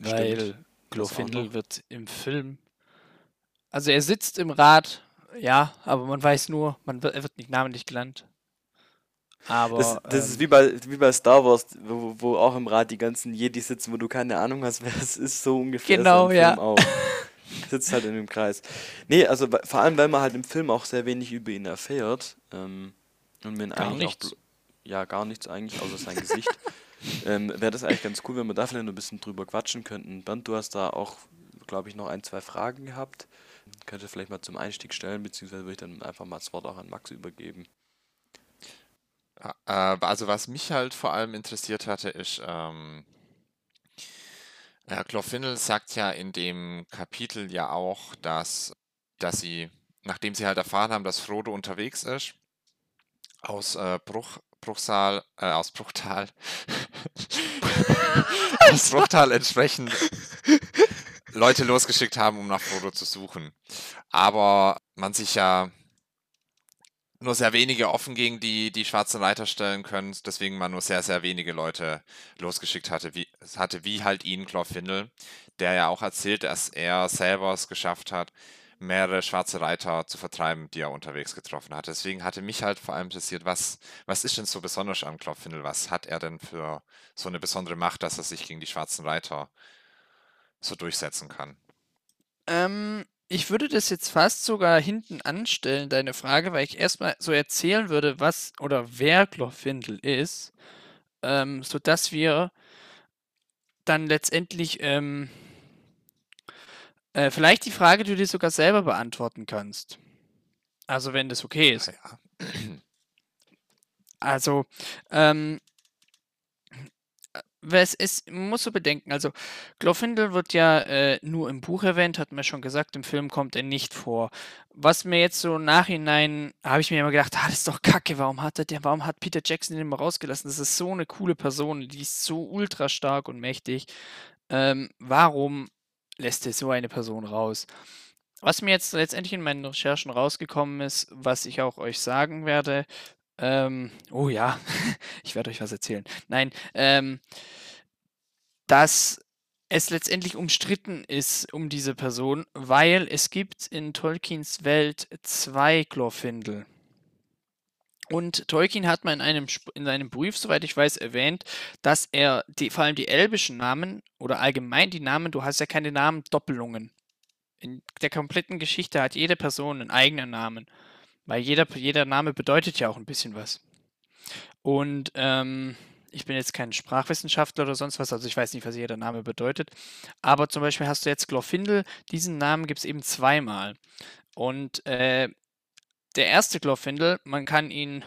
Stimmt. Weil Glorfindel wird im Film. Also er sitzt im Rad, ja, aber man weiß nur, man wird, er wird nicht namentlich genannt. Aber,
das, das
ähm,
ist wie bei, wie bei Star Wars, wo, wo auch im Rad die ganzen Jedi sitzen, wo du keine Ahnung hast, wer es ist, so ungefähr.
Genau, ja.
Auch. Sitzt halt in dem Kreis. Nee, also vor allem, weil man halt im Film auch sehr wenig über ihn erfährt. Ähm, und man
gar eigentlich nichts. Auch,
ja, gar nichts eigentlich, außer sein Gesicht. ähm, Wäre das eigentlich ganz cool, wenn wir da vielleicht noch ein bisschen drüber quatschen könnten. Bernd, du hast da auch, glaube ich, noch ein, zwei Fragen gehabt. Könnte vielleicht mal zum Einstieg stellen, beziehungsweise würde ich dann einfach mal das Wort auch an Max übergeben.
Äh, also was mich halt vor allem interessiert hatte, ist, ähm, äh, Glorfindel sagt ja in dem Kapitel ja auch, dass, dass sie, nachdem sie halt erfahren haben, dass Frodo unterwegs ist, aus äh, Bruch, Bruchsal, äh, aus Bruchtal, aus Bruchtal entsprechend Leute losgeschickt haben, um nach Frodo zu suchen. Aber man sich ja nur sehr wenige offen gegen die, die schwarzen Reiter stellen können, deswegen man nur sehr, sehr wenige Leute losgeschickt hatte, wie, hatte, wie halt ihn, Glorfindel, der ja auch erzählt, dass er selber es geschafft hat, mehrere schwarze Reiter zu vertreiben, die er unterwegs getroffen hat. Deswegen hatte mich halt vor allem interessiert, was, was ist denn so besonders am Glorfindel? Was hat er denn für so eine besondere Macht, dass er sich gegen die schwarzen Reiter so durchsetzen kann?
Ähm, ich würde das jetzt fast sogar hinten anstellen, deine Frage, weil ich erstmal so erzählen würde, was oder wer Glorfindel ist, ähm, sodass wir dann letztendlich ähm, äh, vielleicht die Frage, du dir sogar selber beantworten kannst. Also wenn das okay ist. Ja. Also, ähm, es, es muss so bedenken, also Glorfindel wird ja äh, nur im Buch erwähnt, hat mir schon gesagt, im Film kommt er nicht vor. Was mir jetzt so Nachhinein, habe ich mir immer gedacht, ah, das ist doch kacke, warum hat er der, warum hat Peter Jackson den immer rausgelassen? Das ist so eine coole Person, die ist so ultra stark und mächtig. Ähm, warum lässt er so eine Person raus? Was mir jetzt letztendlich in meinen Recherchen rausgekommen ist, was ich auch euch sagen werde, ähm, oh ja, ich werde euch was erzählen. Nein, ähm, dass es letztendlich umstritten ist um diese Person, weil es gibt in Tolkiens Welt zwei Glorfindel. Und Tolkien hat mal in einem, in einem Brief, soweit ich weiß, erwähnt, dass er die, vor allem die elbischen Namen oder allgemein die Namen, du hast ja keine Namendoppelungen. In der kompletten Geschichte hat jede Person einen eigenen Namen. Weil jeder, jeder Name bedeutet ja auch ein bisschen was. Und ähm, ich bin jetzt kein Sprachwissenschaftler oder sonst was, also ich weiß nicht, was jeder Name bedeutet. Aber zum Beispiel hast du jetzt Glorfindel, diesen Namen gibt es eben zweimal. Und äh, der erste Glorfindel, man kann ihn.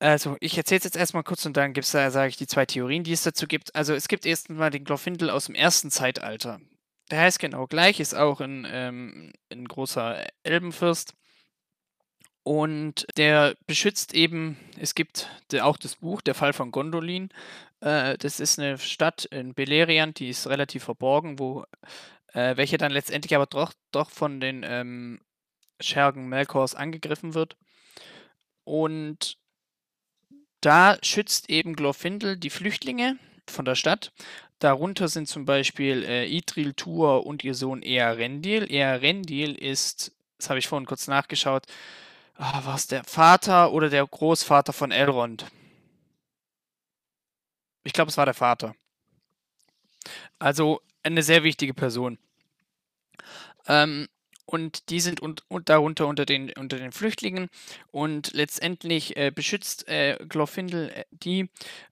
Also, ich erzähle es jetzt erstmal kurz und dann gibt's da, sage ich, die zwei Theorien, die es dazu gibt. Also, es gibt erstmal den Glorfindel aus dem ersten Zeitalter. Der heißt genau gleich, ist auch ein, ähm, ein großer Elbenfürst. Und der beschützt eben, es gibt auch das Buch, der Fall von Gondolin. Äh, das ist eine Stadt in Beleriand, die ist relativ verborgen, wo, äh, welche dann letztendlich aber doch, doch von den ähm, Schergen Melkors angegriffen wird. Und da schützt eben Glorfindel die Flüchtlinge von der Stadt. Darunter sind zum Beispiel äh, Idril Tur und ihr Sohn Earendil. Earendil ist, das habe ich vorhin kurz nachgeschaut, Ah, war es der Vater oder der Großvater von Elrond? Ich glaube, es war der Vater. Also eine sehr wichtige Person. Ähm, und die sind und, und darunter unter den, unter den Flüchtlingen und letztendlich äh, beschützt äh, Glorfindel äh, die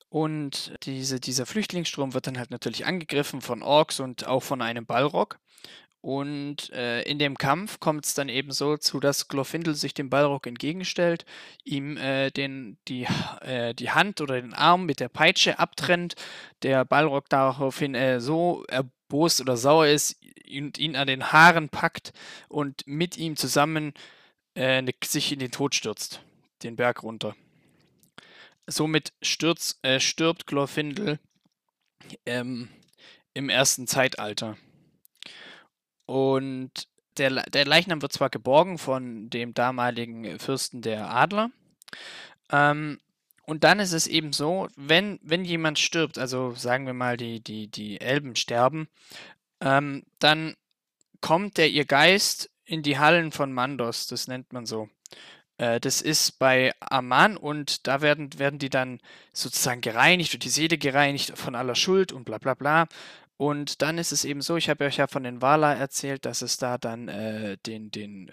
und diese, dieser Flüchtlingsstrom wird dann halt natürlich angegriffen von Orks und auch von einem Balrog. Und äh, in dem Kampf kommt es dann eben so zu, dass Glorfindel sich dem Balrog entgegenstellt, ihm äh, den, die, äh, die Hand oder den Arm mit der Peitsche abtrennt, der Balrog daraufhin äh, so erbost oder sauer ist und ihn an den Haaren packt und mit ihm zusammen äh, ne, sich in den Tod stürzt. den Berg runter. Somit stürzt, äh, stirbt Glorfindel ähm, im ersten Zeitalter. Und der, der Leichnam wird zwar geborgen von dem damaligen Fürsten der Adler, ähm, und dann ist es eben so, wenn, wenn jemand stirbt, also sagen wir mal, die, die, die Elben sterben, ähm, dann kommt der ihr Geist in die Hallen von Mandos, das nennt man so. Äh, das ist bei Aman und da werden, werden die dann sozusagen gereinigt, wird die Seele gereinigt von aller Schuld und bla bla bla. Und dann ist es eben so, ich habe euch ja von den Wala erzählt, dass es da dann äh, den, den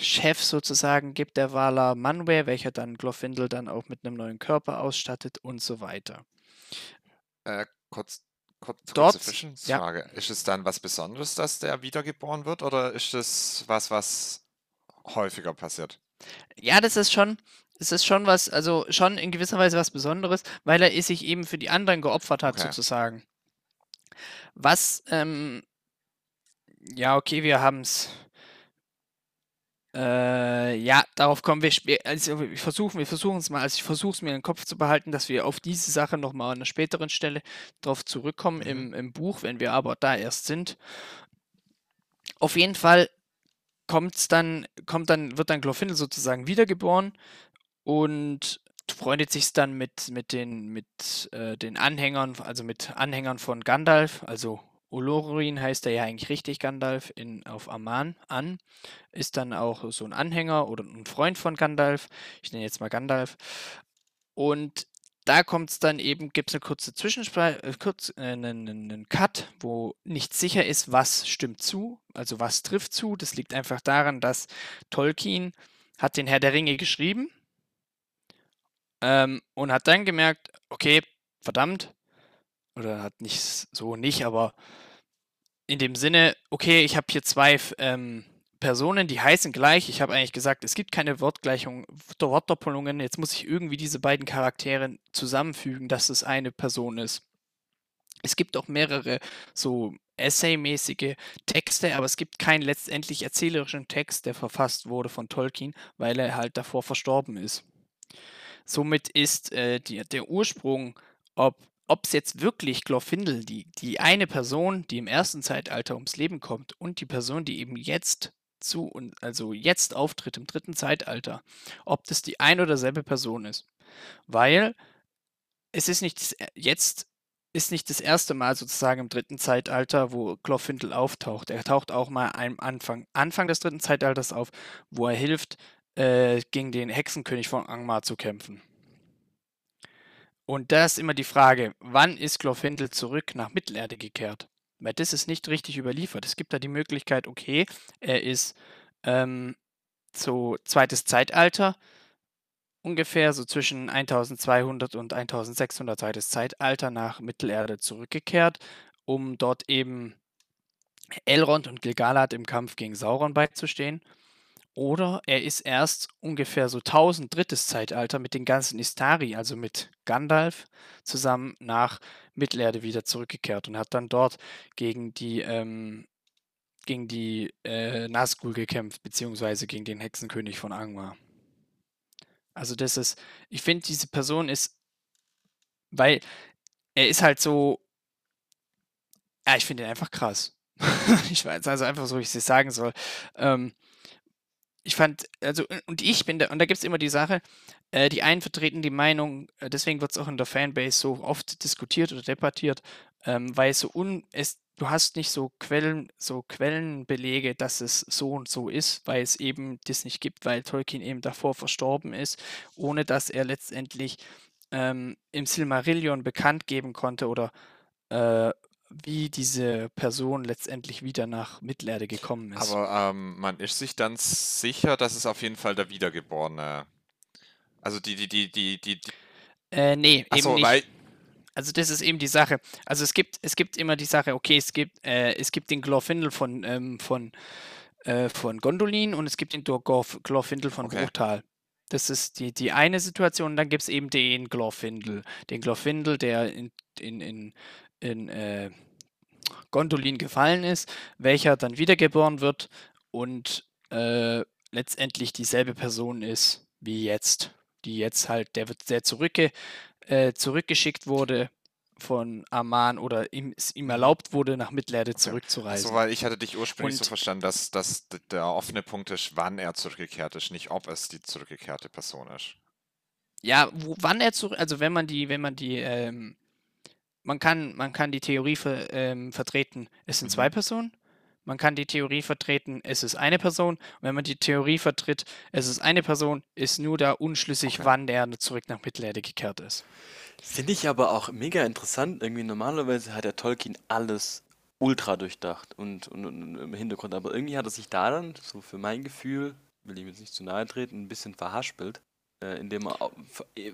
Chef sozusagen gibt der Wala Manwe, welcher dann Glorfindel dann auch mit einem neuen Körper ausstattet und so weiter.
Äh, kurz, kurz,
Dort,
kurze Zwischenfrage. Ja. Ist es dann was Besonderes, dass der wiedergeboren wird oder ist es was, was häufiger passiert?
Ja, das ist schon, das ist schon was, also schon in gewisser Weise was Besonderes, weil er sich eben für die anderen geopfert hat, okay. sozusagen. Was, ähm, ja, okay, wir haben es äh, ja, darauf kommen wir später. Also wir versuchen, wir versuchen es mal, also ich versuche es mir in den Kopf zu behalten, dass wir auf diese Sache nochmal an einer späteren Stelle drauf zurückkommen mhm. im, im Buch, wenn wir aber da erst sind. Auf jeden Fall kommt's dann, kommt dann, wird dann Glorfindel sozusagen wiedergeboren und freundet sich dann mit, mit den, mit äh, den Anhängern, also mit Anhängern von Gandalf, also Olorin heißt er ja eigentlich richtig Gandalf in, auf Aman an, ist dann auch so ein Anhänger oder ein Freund von Gandalf. Ich nenne jetzt mal Gandalf. Und da kommt es dann eben, gibt es eine kurze Zwischensprache, äh, kurz, äh, einen, einen Cut, wo nicht sicher ist, was stimmt zu, also was trifft zu. Das liegt einfach daran, dass Tolkien hat den Herr der Ringe geschrieben ähm, und hat dann gemerkt, okay, verdammt, oder hat nicht so nicht, aber in dem Sinne, okay, ich habe hier zwei ähm, Personen, die heißen gleich. Ich habe eigentlich gesagt, es gibt keine Wortgleichung, Wortdoppelungen. Jetzt muss ich irgendwie diese beiden Charaktere zusammenfügen, dass es eine Person ist. Es gibt auch mehrere so Essay-mäßige Texte, aber es gibt keinen letztendlich erzählerischen Text, der verfasst wurde von Tolkien, weil er halt davor verstorben ist. Somit ist äh, die, der Ursprung, ob es jetzt wirklich Glorfindel, die, die eine Person, die im ersten Zeitalter ums Leben kommt, und die Person, die eben jetzt zu und also jetzt auftritt im dritten Zeitalter, ob das die ein oder selbe Person ist. Weil es ist nicht das, jetzt ist nicht das erste Mal sozusagen im dritten Zeitalter, wo Glorfindel auftaucht. Er taucht auch mal am Anfang, Anfang des dritten Zeitalters auf, wo er hilft, äh, gegen den Hexenkönig von Angmar zu kämpfen. Und da ist immer die Frage, wann ist Glorfindel zurück nach Mittelerde gekehrt? Weil das ist nicht richtig überliefert. Es gibt da die Möglichkeit, okay, er ist ähm, so zweites Zeitalter, ungefähr so zwischen 1200 und 1600 zweites Zeitalter nach Mittelerde zurückgekehrt, um dort eben Elrond und Gilgalad im Kampf gegen Sauron beizustehen. Oder er ist erst ungefähr so 1000 drittes Zeitalter mit den ganzen Istari, also mit Gandalf, zusammen nach Mittelerde wieder zurückgekehrt und hat dann dort gegen die, ähm, gegen die äh, Nazgul gekämpft, beziehungsweise gegen den Hexenkönig von Angmar. Also das ist, ich finde, diese Person ist, weil er ist halt so, ja, ich finde ihn einfach krass. ich weiß also einfach so, wie ich es sagen soll. Ähm, ich fand, also, und ich bin da, und da gibt es immer die Sache, äh, die einen vertreten die Meinung, äh, deswegen wird es auch in der Fanbase so oft diskutiert oder debattiert, ähm, weil so un, es, du hast nicht so Quellen, so Quellenbelege, dass es so und so ist, weil es eben das nicht gibt, weil Tolkien eben davor verstorben ist, ohne dass er letztendlich ähm, im Silmarillion bekannt geben konnte oder äh, wie diese Person letztendlich wieder nach Mittelerde gekommen ist.
Aber ähm, man ist sich dann sicher, dass es auf jeden Fall der Wiedergeborene. Also die, die, die, die, die. die
äh, nee, Ach eben nicht. Weil also das ist eben die Sache. Also es gibt, es gibt immer die Sache, okay, es gibt, äh, es gibt den Glorfindel von, ähm, von, äh, von Gondolin und es gibt den Glorfindel von okay. Bruchtal. Das ist die, die eine Situation. Dann gibt es eben den Glorfindel. Den Glorfindel, der in, in, in in äh, Gondolin gefallen ist, welcher dann wiedergeboren wird und äh, letztendlich dieselbe Person ist wie jetzt. Die jetzt halt, der wird der zurückge, äh, zurückgeschickt wurde von Aman oder ihm, ihm erlaubt wurde, nach Mittelerde zurückzureisen.
So, weil ich hatte dich ursprünglich so
Und-
verstanden, dass, dass der offene Punkt ist, wann er zurückgekehrt ist, nicht ob es die zurückgekehrte Person ist.
Ja, wo, wann er zurück, also wenn man die, wenn man die, ähm, man kann, man kann die Theorie ver, ähm, vertreten, es sind
Mhm.
zwei Personen. Man kann die Theorie vertreten, es ist eine Person. Und wenn man die Theorie vertritt, es ist eine Person, ist nur da unschlüssig,
Okay.
wann der zurück nach Mittelerde gekehrt ist.
Finde ich aber auch mega interessant. Irgendwie normalerweise hat der Tolkien alles ultra durchdacht und, und, und im Hintergrund. Aber irgendwie hat er sich da dann, so für mein Gefühl, will ihm jetzt nicht zu nahe treten, ein bisschen verhaspelt, äh, indem er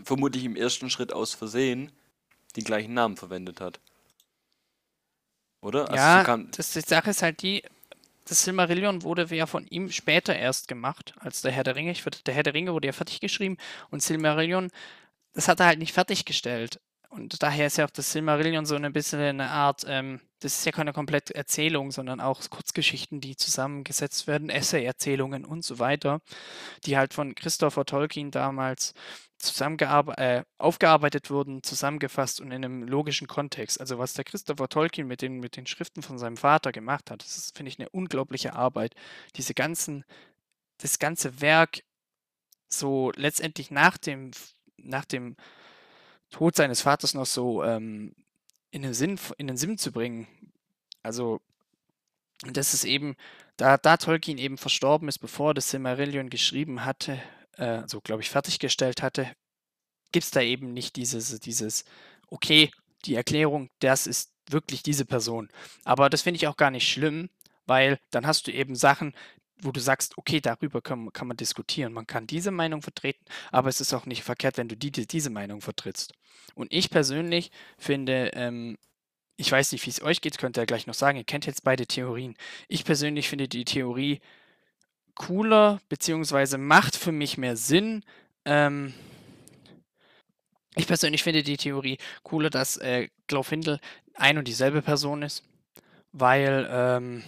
vermutlich im ersten Schritt aus Versehen die gleichen Namen verwendet hat. Oder? Also so
ja,
kam,
das, die Sache ist halt die, das Silmarillion wurde ja von ihm später erst gemacht, als der Herr der Ringe. Ich würde, der Herr der Ringe wurde ja fertig geschrieben und Silmarillion, das hat er halt nicht fertiggestellt. Und daher ist ja auch das Silmarillion so ein bisschen eine Art, ähm, das ist ja keine komplette Erzählung, sondern auch Kurzgeschichten, die zusammengesetzt werden, Essay-Erzählungen und so weiter, die halt von Christopher Tolkien damals äh, aufgearbeitet wurden, zusammengefasst und in einem logischen Kontext. Also was der Christopher Tolkien mit den, mit den Schriften von seinem Vater gemacht hat, das ist, finde ich, eine unglaubliche Arbeit. Diese ganzen, das ganze Werk so letztendlich nach dem, nach dem Tod seines Vaters noch so ähm, in den Sinn, in den Sinn zu bringen. Also das ist eben, da, da Tolkien eben verstorben ist, bevor das Silmarillion geschrieben hatte, äh, so glaube ich fertiggestellt hatte, gibt es da eben nicht dieses, dieses, okay, die Erklärung, das ist wirklich diese Person. Aber das finde ich auch gar nicht schlimm, weil dann hast du eben Sachen, wo du sagst, okay, darüber kann, kann man diskutieren. Man kann diese Meinung vertreten, aber es ist auch nicht verkehrt, wenn du die, die, diese Meinung vertrittst. Und ich persönlich finde, ähm, ich weiß nicht, wie es euch geht, könnt ihr gleich noch sagen, ihr kennt jetzt beide Theorien. Ich persönlich finde die Theorie cooler, beziehungsweise macht für mich mehr Sinn. Ähm, ich persönlich finde die Theorie cooler, dass äh, Glorfindel ein und dieselbe Person ist, weil, ähm,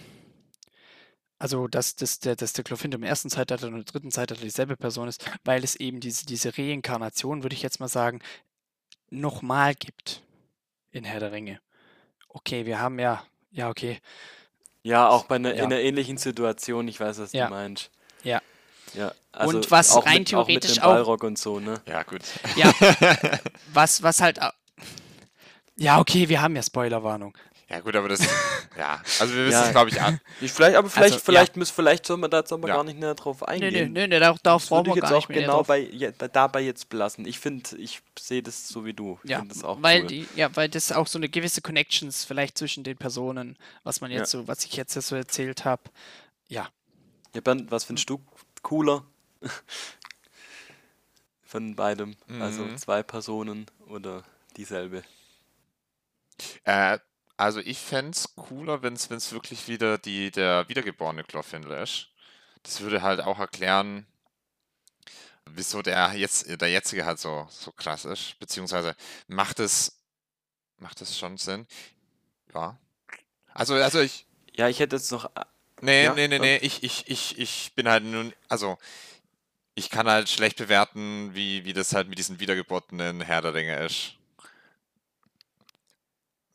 also, dass, dass, der, dass der Glorfindel im ersten Zeitalter und im dritten Zeitalter dieselbe Person ist, weil es eben diese, diese Reinkarnation, würde ich jetzt mal sagen, nochmal gibt in Herr der Ringe. Okay, wir haben ja, ja, okay,
ja, auch bei einer,
Ja.
in einer ähnlichen Situation, ich weiß, was
Ja.
du meinst.
Ja.
Ja, also
Und was
auch
rein
mit, auch mit
theoretisch
dem
auch-
Balrog und so, ne?
Ja, gut.
Ja, was, was halt. Ja, okay, wir haben ja Spoilerwarnung.
Ja, gut, aber das. ja, also wir wissen
Ja.
es, glaube ich, an.
Ich, vielleicht, aber vielleicht,
Also, ja.
vielleicht, müssen, vielleicht soll man da man
Ja.
gar nicht näher drauf eingehen.
nö, nö, nö, darauf, darauf
Das
brauchen wir
jetzt
gar
auch
nicht mehr
genau
drauf.
bei, dabei jetzt belassen. Ich finde, ich sehe das so wie du. Ich
Ja,
das auch
weil
cool.
die, ja, weil das auch so eine gewisse Connections vielleicht zwischen den Personen, was man
Ja.
jetzt so, was ich jetzt so erzählt habe. Ja,
Ja, Bernd, was findest du cooler? Von beidem. Also
Mhm.
zwei Personen oder dieselbe.
Äh, also ich fände es cooler, wenn es wirklich wieder die, der wiedergeborene Glorfindel ist. Das würde halt auch erklären, wieso der jetzt der jetzige halt so, so krass ist. Beziehungsweise macht es macht es schon Sinn. Ja. Also, also ich.
Ja, ich hätte jetzt noch. äh,
Nee,
Ja,
nee, nee, nee. Ich, ich, ich, ich bin halt nun. Also, ich kann halt schlecht bewerten, wie, wie das halt mit diesen wiedergeborenen Herr der Ringe ist.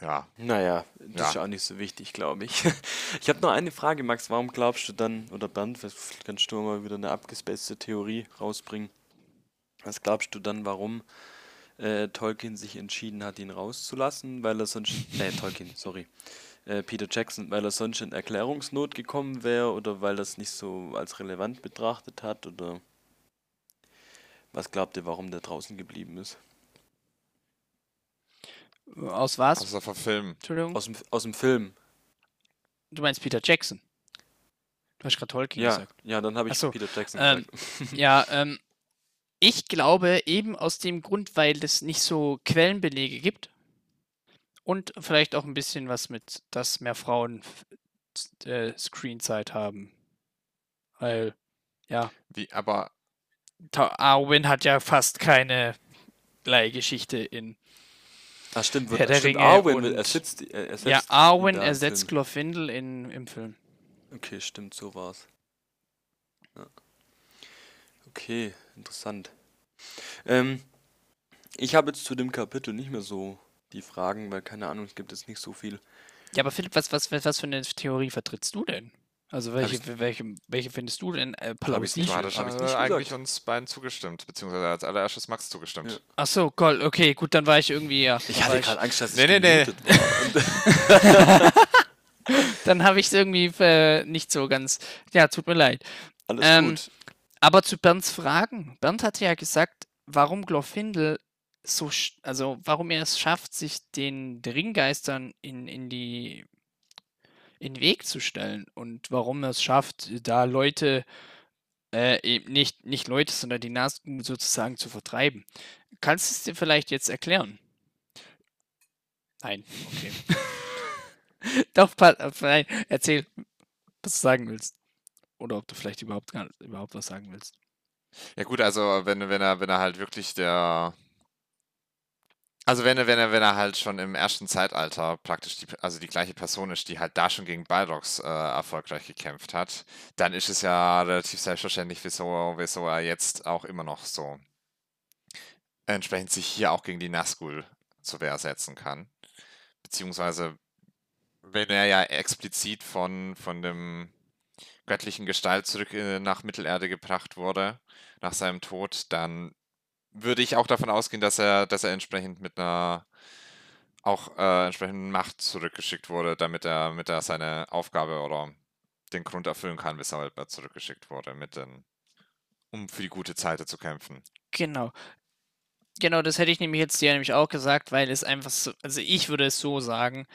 Ja.
Naja, das
Ja.
ist auch nicht so wichtig, glaube ich. Ich habe noch eine Frage, Max. Warum glaubst du dann, oder Bernd, vielleicht kannst du mal wieder eine abgespacete Theorie rausbringen? Was glaubst du dann, warum äh, Tolkien sich entschieden hat, ihn rauszulassen? Weil er sonst. Nee, Tolkien, sorry. Äh, Peter Jackson, weil er sonst in Erklärungsnot gekommen wäre oder weil es nicht so als relevant betrachtet hat? Oder was glaubt ihr, warum der draußen geblieben ist?
Aus was?
Außer verfilmen.
Entschuldigung.
Aus dem, aus dem Film.
Du meinst Peter Jackson. Du hast gerade Tolkien
Ja,
gesagt.
ja, dann habe ich
so,
Peter Jackson
ähm,
gesagt.
Ja, ähm, ich glaube eben aus dem Grund, weil es nicht so Quellenbelege gibt und vielleicht auch ein bisschen was mit, dass mehr Frauen äh, Screenzeit haben. Weil, ja,
Wie, aber
Ta- Arwen hat ja fast keine Leihgeschichte in.
Ah, stimmt, wird
Herr der
stimmt,
Ringe
Arwen
und-
ersetzt, ersetzt
Ja, Arwen ersetzt. Glorfindel in, im Film.
Okay, stimmt, so war's. Ja. Okay, interessant. Ähm, ich habe jetzt zu dem Kapitel nicht mehr so die Fragen, weil keine Ahnung, es gibt jetzt nicht so viel.
Ja, aber Philipp, was, was, was für eine Theorie vertrittst du denn? Also welche,
ich-
welche, welche findest du denn äh,
ich
plausibel?
nicht
Du hattest
hab ich
äh,
nicht
eigentlich
gesagt.
uns beiden zugestimmt, beziehungsweise als allererstes Max zugestimmt.
Ja.
Ach so, Gold, okay, gut, dann war ich irgendwie ja.
Ich hatte gerade Angst, dass ich
Nee, nee, nee.
gemutet war.
Dann habe ich es irgendwie äh, nicht so ganz. Ja, tut mir leid.
alles
Ähm,
gut.
Aber zu Bernds Fragen. Bernd hatte ja gesagt, warum Glorfindel so, also warum er es schafft, sich den Ringgeistern in, in die in den Weg zu stellen und warum er es schafft, da Leute, äh, eben nicht, nicht Leute, sondern die Nazgûl sozusagen zu vertreiben. Kannst du es dir vielleicht jetzt erklären? Nein, okay. Doch, äh, nein, erzähl, was du sagen willst. Oder ob du vielleicht überhaupt, gar, überhaupt was sagen willst.
Ja gut, also wenn, wenn er, wenn er halt wirklich der. Also wenn er, wenn er, wenn er halt schon im ersten Zeitalter praktisch die, also die gleiche Person ist, die halt da schon gegen Balrogs äh, erfolgreich gekämpft hat, dann ist es ja relativ selbstverständlich, wieso, wieso er jetzt auch immer noch so entsprechend sich hier auch gegen die Nazgul zur Wehr setzen kann. Beziehungsweise, wenn er ja explizit von, von dem göttlichen Gestalt zurück äh, nach Mittelerde gebracht wurde, nach seinem Tod, dann würde ich auch davon ausgehen, dass er, dass er entsprechend mit einer auch äh, entsprechenden Macht zurückgeschickt wurde, damit er, damit er seine Aufgabe oder den Grund erfüllen kann, weshalb er zurückgeschickt wurde, mit den, um für die gute Seite zu kämpfen.
Genau. Genau, das hätte ich nämlich jetzt dir nämlich auch gesagt, weil es einfach so, also ich würde es so sagen,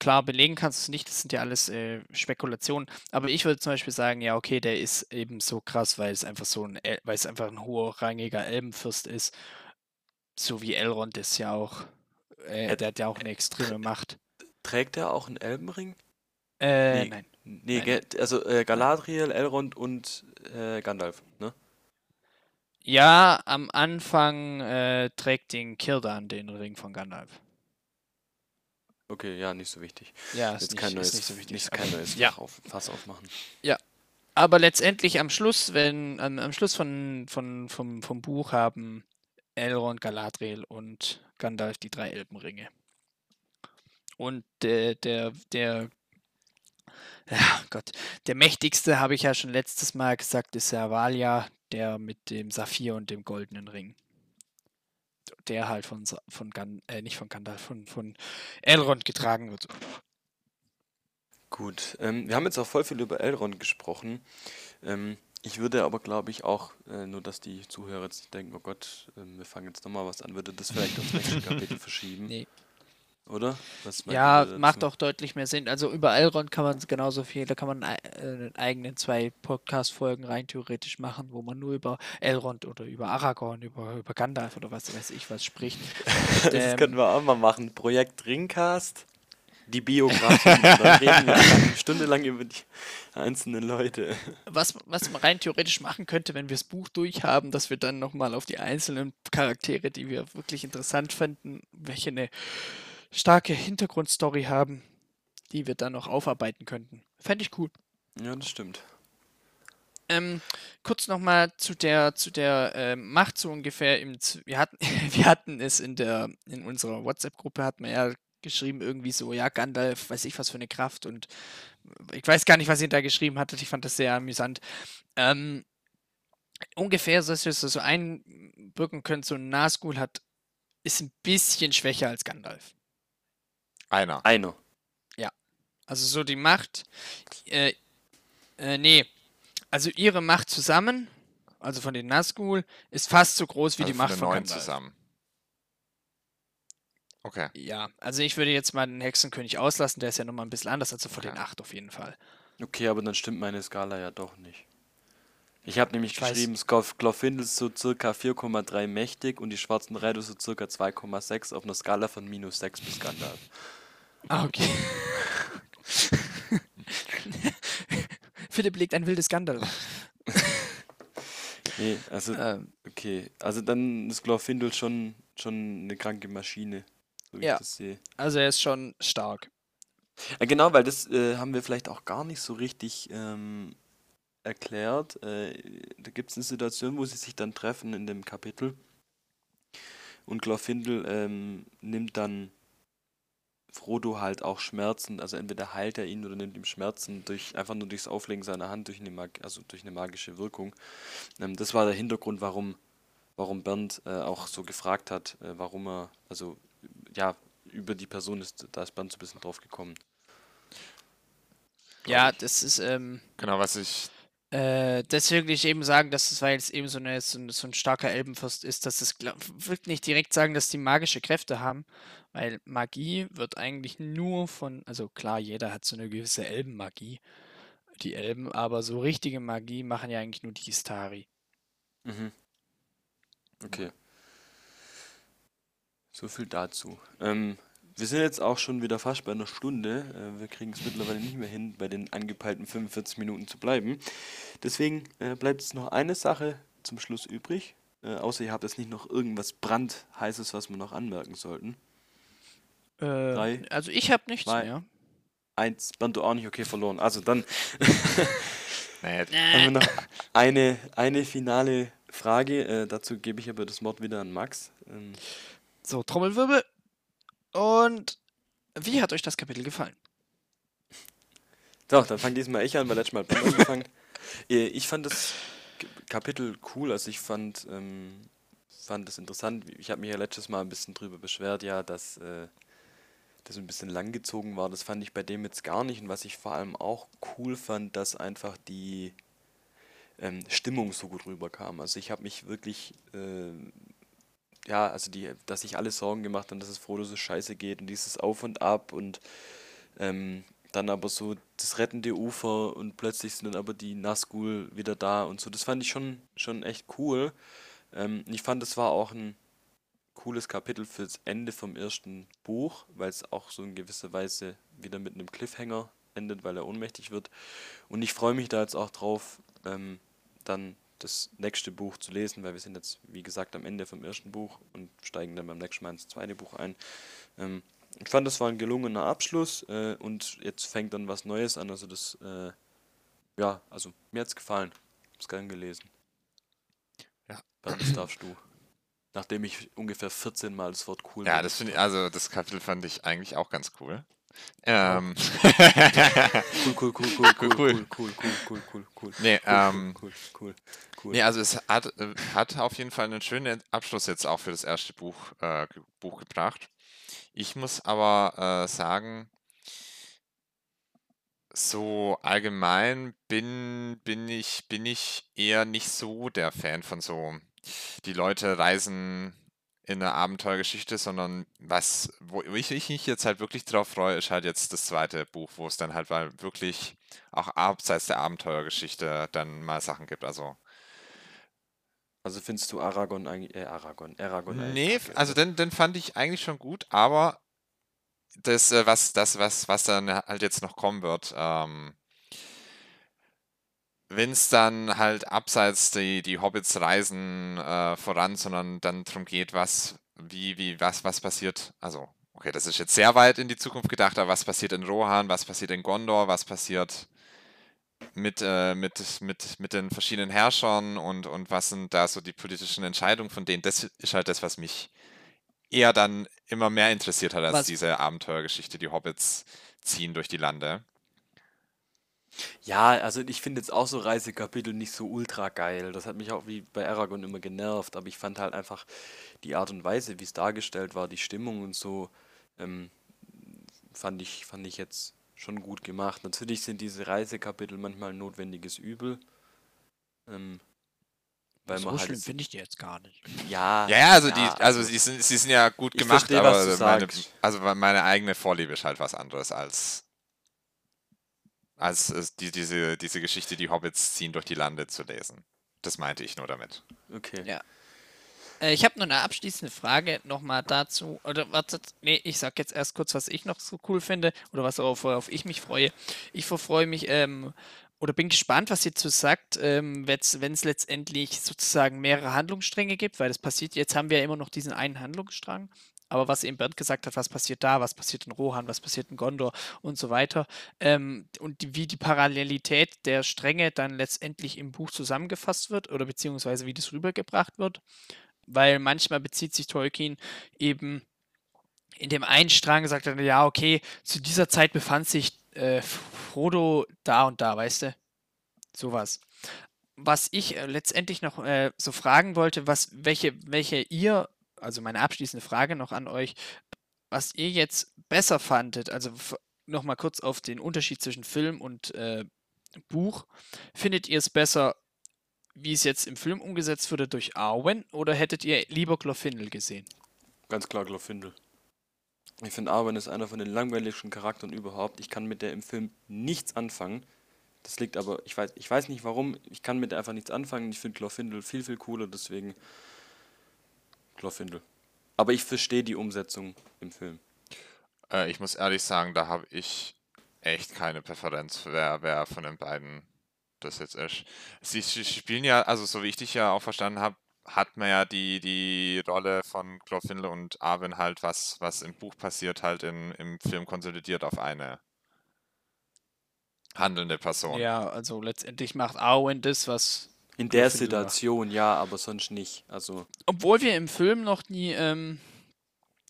klar, belegen kannst du es nicht, das sind ja alles äh, Spekulationen, aber ich würde zum Beispiel sagen, ja, okay, der ist eben so krass, weil es einfach so ein, El weil es einfach ein hochrangiger Elbenfürst ist, so wie Elrond ist ja auch, äh, der hat ja auch eine extreme Macht.
Trägt er auch einen Elbenring?
Äh,
Nee.
nein.
Nee,
Nein.
also äh, Galadriel, Elrond und äh, Gandalf, ne?
Ja, am Anfang äh, trägt den Kirdan den Ring von Gandalf.
Okay, ja, nicht so wichtig.
Ja, ist
Jetzt
nicht,
kein
ist
neues,
nicht so wichtig.
nicht kein neues
ja.
Auf, Fass aufmachen.
Aber letztendlich am Schluss, wenn am, am Schluss von, von, vom, vom Buch haben Elrond, Galadriel und Gandalf die drei Elbenringe. Und der, der, der, ja Gott, der mächtigste, habe ich ja schon letztes Mal gesagt, ist ja Valia, der mit dem Saphir und dem goldenen Ring. Der halt von, von Gan, äh, nicht von Gandalf, von, von Elrond getragen wird.
Gut, ähm, wir haben jetzt auch voll viel über Elrond gesprochen. Ähm, ich würde aber, glaube ich, auch, äh, nur dass die Zuhörer jetzt denken, oh Gott, ähm, wir fangen jetzt nochmal was an, würde das vielleicht aufs nächste Kapitel verschieben.
Nee.
Oder?
Ja, macht auch deutlich mehr Sinn. Also über Elrond kann man genauso viel, da kann man äh, einen eigenen zwei Podcast-Folgen rein theoretisch machen, wo man nur über Elrond oder über Aragorn, über, über Gandalf oder was weiß ich was spricht.
Das
ähm,
können wir auch mal machen. Projekt Ringcast, die Biografie. Dann reden wir eine Stunde lang über die einzelnen Leute.
Was, was man rein theoretisch machen könnte, wenn wir das Buch durchhaben, dass wir dann nochmal auf die einzelnen Charaktere, die wir wirklich interessant fanden, welche eine starke Hintergrundstory haben, die wir dann noch aufarbeiten könnten. Fände ich cool.
Ja, das stimmt.
Ähm, kurz nochmal zu der, zu der ähm, Macht so ungefähr im wir hatten, wir hatten es in der, in unserer WhatsApp-Gruppe hat man ja geschrieben, irgendwie so, ja, Gandalf, weiß ich was für eine Kraft und ich weiß gar nicht, was ihr da geschrieben hattet, ich fand das sehr amüsant. Ähm, ungefähr, so dass wir es so einbürgen können, so ein Nazgul hat, ist ein bisschen schwächer als Gandalf.
Einer.
Einer.
Also so die Macht, äh, äh, nee, also ihre Macht zusammen, also von den Nazgul, ist fast so groß wie
Also
die
von
Macht
den
von
neun
Gandalf.
zusammen. Okay.
Ja, also ich würde jetzt mal den Hexenkönig auslassen, der ist ja nochmal ein bisschen anders, also von den
Okay.
acht auf jeden Fall.
Okay, aber dann stimmt meine Skala ja doch nicht. Ich habe nämlich
Ich
geschrieben, Glorfindel ist so circa 4,3 mächtig und die schwarzen Reiter so circa 2,6 auf einer Skala von minus 6 bis Gandalf.
Ah, okay. Philipp legt ein wildes Gandalf.
Nee, also,
Ähm,
okay. Also dann ist Glorfindel schon, schon eine kranke Maschine, so wie
Ja.
ich das sehe.
also er ist schon stark.
Ja, genau, weil das äh, haben wir vielleicht auch gar nicht so richtig ähm, erklärt. Äh, da gibt es eine Situation, wo sie sich dann treffen in dem Kapitel. Und Glorfindel ähm, nimmt dann Frodo halt auch Schmerzen, also entweder heilt er ihn oder nimmt ihm Schmerzen durch einfach nur durchs Auflegen seiner Hand durch eine, Mag also durch eine magische Wirkung. Ähm, das war der Hintergrund, warum, warum Bernd äh, auch so gefragt hat, äh, warum er, also ja, über die Person ist, da ist Bernd so ein bisschen drauf gekommen.
Ja, das ist, ähm,
Genau, was ich.
äh, deswegen will ich eben sagen, dass es, weil es eben so, eine, so, ein- so ein starker Elbenfürst ist, dass es glaub, wirklich nicht direkt sagen, dass die magische Kräfte haben, weil Magie wird eigentlich nur von, also klar, jeder hat so eine gewisse Elbenmagie, die Elben, aber so richtige Magie machen ja eigentlich nur die Istari.
Mhm. Okay. So viel dazu. Ähm, wir sind jetzt auch schon wieder fast bei einer Stunde. Äh, wir kriegen es mittlerweile nicht mehr hin, bei den angepeilten 45 Minuten zu bleiben. Deswegen äh, bleibt jetzt noch eine Sache zum Schluss übrig. Äh, außer ihr habt jetzt nicht noch irgendwas brandheißes, was wir noch anmerken sollten.
Äh,
Drei,
also ich habe nichts
zwei,
mehr.
Eins, Bernd, du auch nicht, okay, verloren. Also dann
Nee,
haben wir noch eine, eine finale Frage. Äh, dazu gebe ich aber das Wort wieder an Max. Ähm,
So, Trommelwirbel. Und wie hat euch das Kapitel gefallen?
Doch, dann fang diesmal ich an, weil letztes Mal hat angefangen. Äh, Ich fand das Kapitel cool, also ich fand, ähm, fand das interessant. Ich habe mich ja letztes Mal ein bisschen drüber beschwert, ja, dass äh, das ein bisschen langgezogen war. Das fand ich bei dem jetzt gar nicht. Und was ich vor allem auch cool fand, dass einfach die ähm, Stimmung so gut rüberkam. Also ich habe mich wirklich, äh, ja, also die, dass sich alle Sorgen gemacht haben, dass es Frodo so scheiße geht und dieses Auf und Ab und ähm, dann aber so das rettende Ufer und plötzlich sind dann aber die Nazgul wieder da und so. Das fand ich schon, schon echt cool. Ähm, ich fand, es war auch ein cooles Kapitel fürs Ende vom ersten Buch, weil es auch so in gewisser Weise wieder mit einem Cliffhanger endet, weil er ohnmächtig wird. Und ich freue mich da jetzt auch drauf, ähm, dann das nächste Buch zu lesen, weil wir sind jetzt, wie gesagt, am Ende vom ersten Buch und steigen dann beim nächsten Mal ins zweite Buch ein. Ähm, ich fand, das war ein gelungener Abschluss äh, und jetzt fängt dann was Neues an. Also das, äh, ja, also mir hat's gefallen. Hab's gern gelesen.
Ja.
Das darfst du. Nachdem ich ungefähr 14 Mal das Wort cool
ja, das finde ich, also das Kapitel fand ich eigentlich auch ganz cool. Ähm,
Cool, cool, cool, cool, cool,
Cool, cool.
cool, cool, cool, cool,
nee,
Cool,
ähm,
cool, cool, cool.
nee, also es hat, äh, hat auf jeden Fall einen schönen Abschluss jetzt auch für das erste Buch, äh, Buch gebracht. Ich muss aber äh, sagen, so allgemein bin, bin ich, bin ich eher nicht so der Fan von so, die Leute reisen in eine Abenteuergeschichte, sondern was, wo ich, ich mich jetzt halt wirklich drauf freue, ist halt jetzt das zweite Buch, wo es dann halt mal wirklich auch abseits der Abenteuergeschichte dann mal Sachen gibt. Also,
Also findest du Aragon eigentlich, äh, Aragon, Aragon eigentlich
nee, also den, den fand ich eigentlich schon gut, aber das, äh, was, das, was, was dann halt jetzt noch kommen wird, ähm, wenn es dann halt abseits die, die Hobbits reisen äh, voran, sondern dann darum geht, was, wie, wie, was, was passiert. Also, okay, das ist jetzt sehr weit in die Zukunft gedacht, aber was passiert in Rohan, was passiert in Gondor, was passiert mit, äh, mit, mit, mit den verschiedenen Herrschern und, und was sind da so die politischen Entscheidungen von denen. Das ist halt das, was mich eher dann immer mehr interessiert hat als
Was,
diese Abenteuergeschichte. Die Hobbits ziehen durch die Lande.
Ja, also ich finde jetzt auch so Reisekapitel nicht so ultra geil. Das hat mich auch wie bei Aragon immer genervt, aber ich fand halt einfach die Art und Weise, wie es dargestellt war, die Stimmung und so, ähm, fand ich, fand ich jetzt schon gut gemacht. Natürlich sind diese Reisekapitel manchmal ein notwendiges Übel, ähm, weil
so
man halt
schlimm finde ich die jetzt gar nicht.
ja,
Ja, ja, also die,
ja,
also
also
sie sind, sie sind ja gut
ich
gemacht,
verstehe, was du
aber meine,
sagst.
also meine eigene Vorliebe ist halt was anderes als, als es die, diese, diese Geschichte, die Hobbits ziehen durch die Lande zu lesen. Das meinte ich nur damit.
Okay.
Ja. Äh, ich habe noch eine abschließende Frage nochmal dazu. Oder wartet, nee, ich sag jetzt erst kurz, was ich noch so cool finde oder was worauf, worauf ich mich freue. Ich verfreue mich ähm, oder bin gespannt, was ihr zu sagt, ähm, wenn es letztendlich sozusagen mehrere Handlungsstränge gibt, weil das passiert, jetzt haben wir ja immer noch diesen einen Handlungsstrang. Aber was eben Bernd gesagt hat, was passiert da, was passiert in Rohan, was passiert in Gondor und so weiter. Ähm, und die, wie die Parallelität der Stränge dann letztendlich im Buch zusammengefasst wird oder beziehungsweise wie das rübergebracht wird. Weil manchmal bezieht sich Tolkien eben in dem einen Strang, sagt er, ja, okay, zu dieser Zeit befand sich äh, Frodo da und da, weißt du? Sowas was ich äh, letztendlich noch äh, so fragen wollte, was, welche, welche ihr, also meine abschließende Frage noch an euch, was ihr jetzt besser fandet, also nochmal kurz auf den Unterschied zwischen Film und äh, Buch. Findet ihr es besser, wie es jetzt im Film umgesetzt wurde durch Arwen oder hättet ihr lieber Glorfindel gesehen?
Ganz klar Glorfindel. Ich finde Arwen ist einer von den langweiligsten Charakteren überhaupt. Ich kann mit der im Film nichts anfangen. Das liegt aber, ich weiß, ich weiß nicht warum, ich kann mit der einfach nichts anfangen. Ich finde Glorfindel viel, viel cooler, deswegen Glorfindel. Aber ich verstehe die Umsetzung im Film.
Äh, ich muss ehrlich sagen, da habe ich echt keine Präferenz, wer, wer von den beiden das jetzt ist. Sie, sie spielen ja, also so wie ich dich ja auch verstanden habe, hat man ja die, die Rolle von Glorfindel und Arwen halt, was, was im Buch passiert, halt in, im Film konsolidiert auf eine handelnde Person.
Ja, also letztendlich macht Arwen das, was.
In der Situation, ja, aber sonst nicht. Also.
Obwohl wir im Film noch nie, ähm,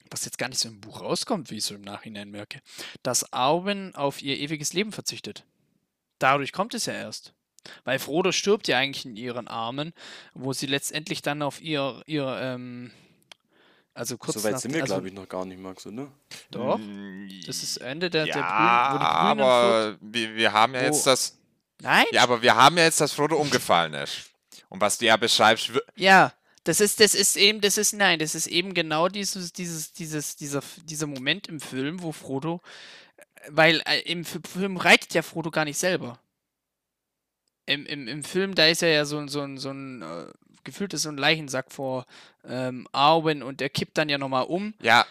was jetzt gar nicht so im Buch rauskommt, wie ich so im Nachhinein merke, dass Arwen auf ihr ewiges Leben verzichtet. Dadurch kommt es ja erst. Weil Frodo stirbt ja eigentlich in ihren Armen, wo sie letztendlich dann auf ihr, ihr ähm, also kurz
so weit nach, sind wir, also, glaube ich, noch gar nicht, Max, oder?
Doch. Das ist Ende der,
ja,
der
Grün, wo die Grünen aber wir, wir haben ja jetzt das.
Nein?
Ja, aber wir haben ja jetzt, dass Frodo umgefallen ist. Und was du ja beschreibst.
Ja, das ist, das ist eben, das ist, nein, das ist eben genau dieses, dieses, dieses, dieser, dieser Moment im Film, wo Frodo, weil äh, im Film reitet ja Frodo gar nicht selber. Im, im, im Film, da ist er ja so, so, so ein äh, gefühlt ist so ein Leichensack vor ähm, Arwen und der kippt dann ja nochmal um.
Ja.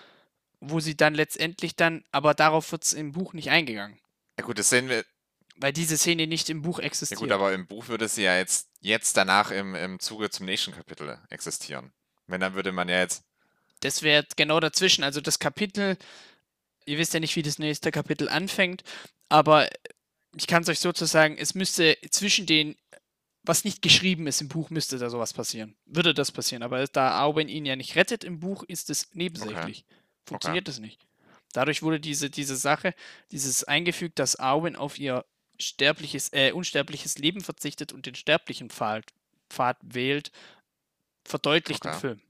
Wo sie dann letztendlich dann, aber darauf wird es im Buch nicht eingegangen.
Ja gut, das sehen wir.
Weil diese Szene nicht im Buch existiert.
Ja gut, aber im Buch würde sie ja jetzt, jetzt danach im, im Zuge zum nächsten Kapitel existieren. Wenn, dann würde man ja jetzt.
Das wäre genau dazwischen. Also das Kapitel, ihr wisst ja nicht, wie das nächste Kapitel anfängt, aber ich kann es euch sozusagen, es müsste zwischen den was nicht geschrieben ist im Buch, müsste da sowas passieren. Würde das passieren. Aber da Arwen ihn ja nicht rettet im Buch, ist es nebensächlich. Okay. Funktioniert okay. das nicht. Dadurch wurde diese, diese Sache, dieses eingefügt, dass Arwen auf ihr sterbliches, äh, unsterbliches Leben verzichtet und den sterblichen Pfad, Pfad wählt, verdeutlicht okay. im Film.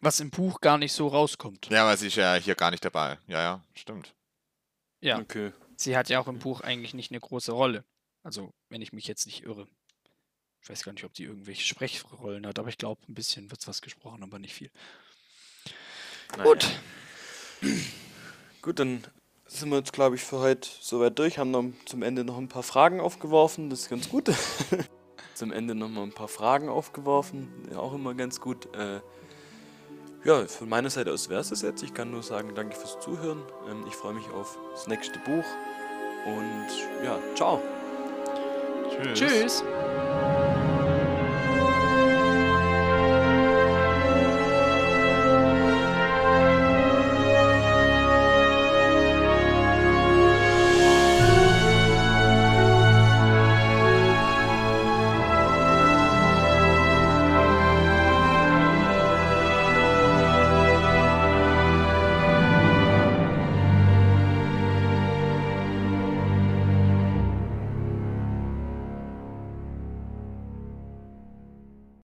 Was im Buch gar nicht so rauskommt.
Ja, weil sie ist ja hier gar nicht dabei. Ja, ja, stimmt.
Ja. Okay. Sie hat ja auch im Buch eigentlich nicht eine große Rolle. Also, wenn ich mich jetzt nicht irre. Ich weiß gar nicht, ob die irgendwelche Sprechrollen hat, aber ich glaube, ein bisschen wird was gesprochen, aber nicht viel.
Naja. Gut. Gut, dann sind wir jetzt, glaube ich, für heute soweit durch. Haben noch zum Ende noch ein paar Fragen aufgeworfen. Das ist ganz gut. zum Ende noch mal ein paar Fragen aufgeworfen. Ja, auch immer ganz gut. Äh, ja, von meiner Seite aus wäre es das jetzt. Ich kann nur sagen, danke fürs Zuhören. Ähm, ich freue mich auf das nächste Buch. Und ja, ciao.
Tschüss. Tschüss.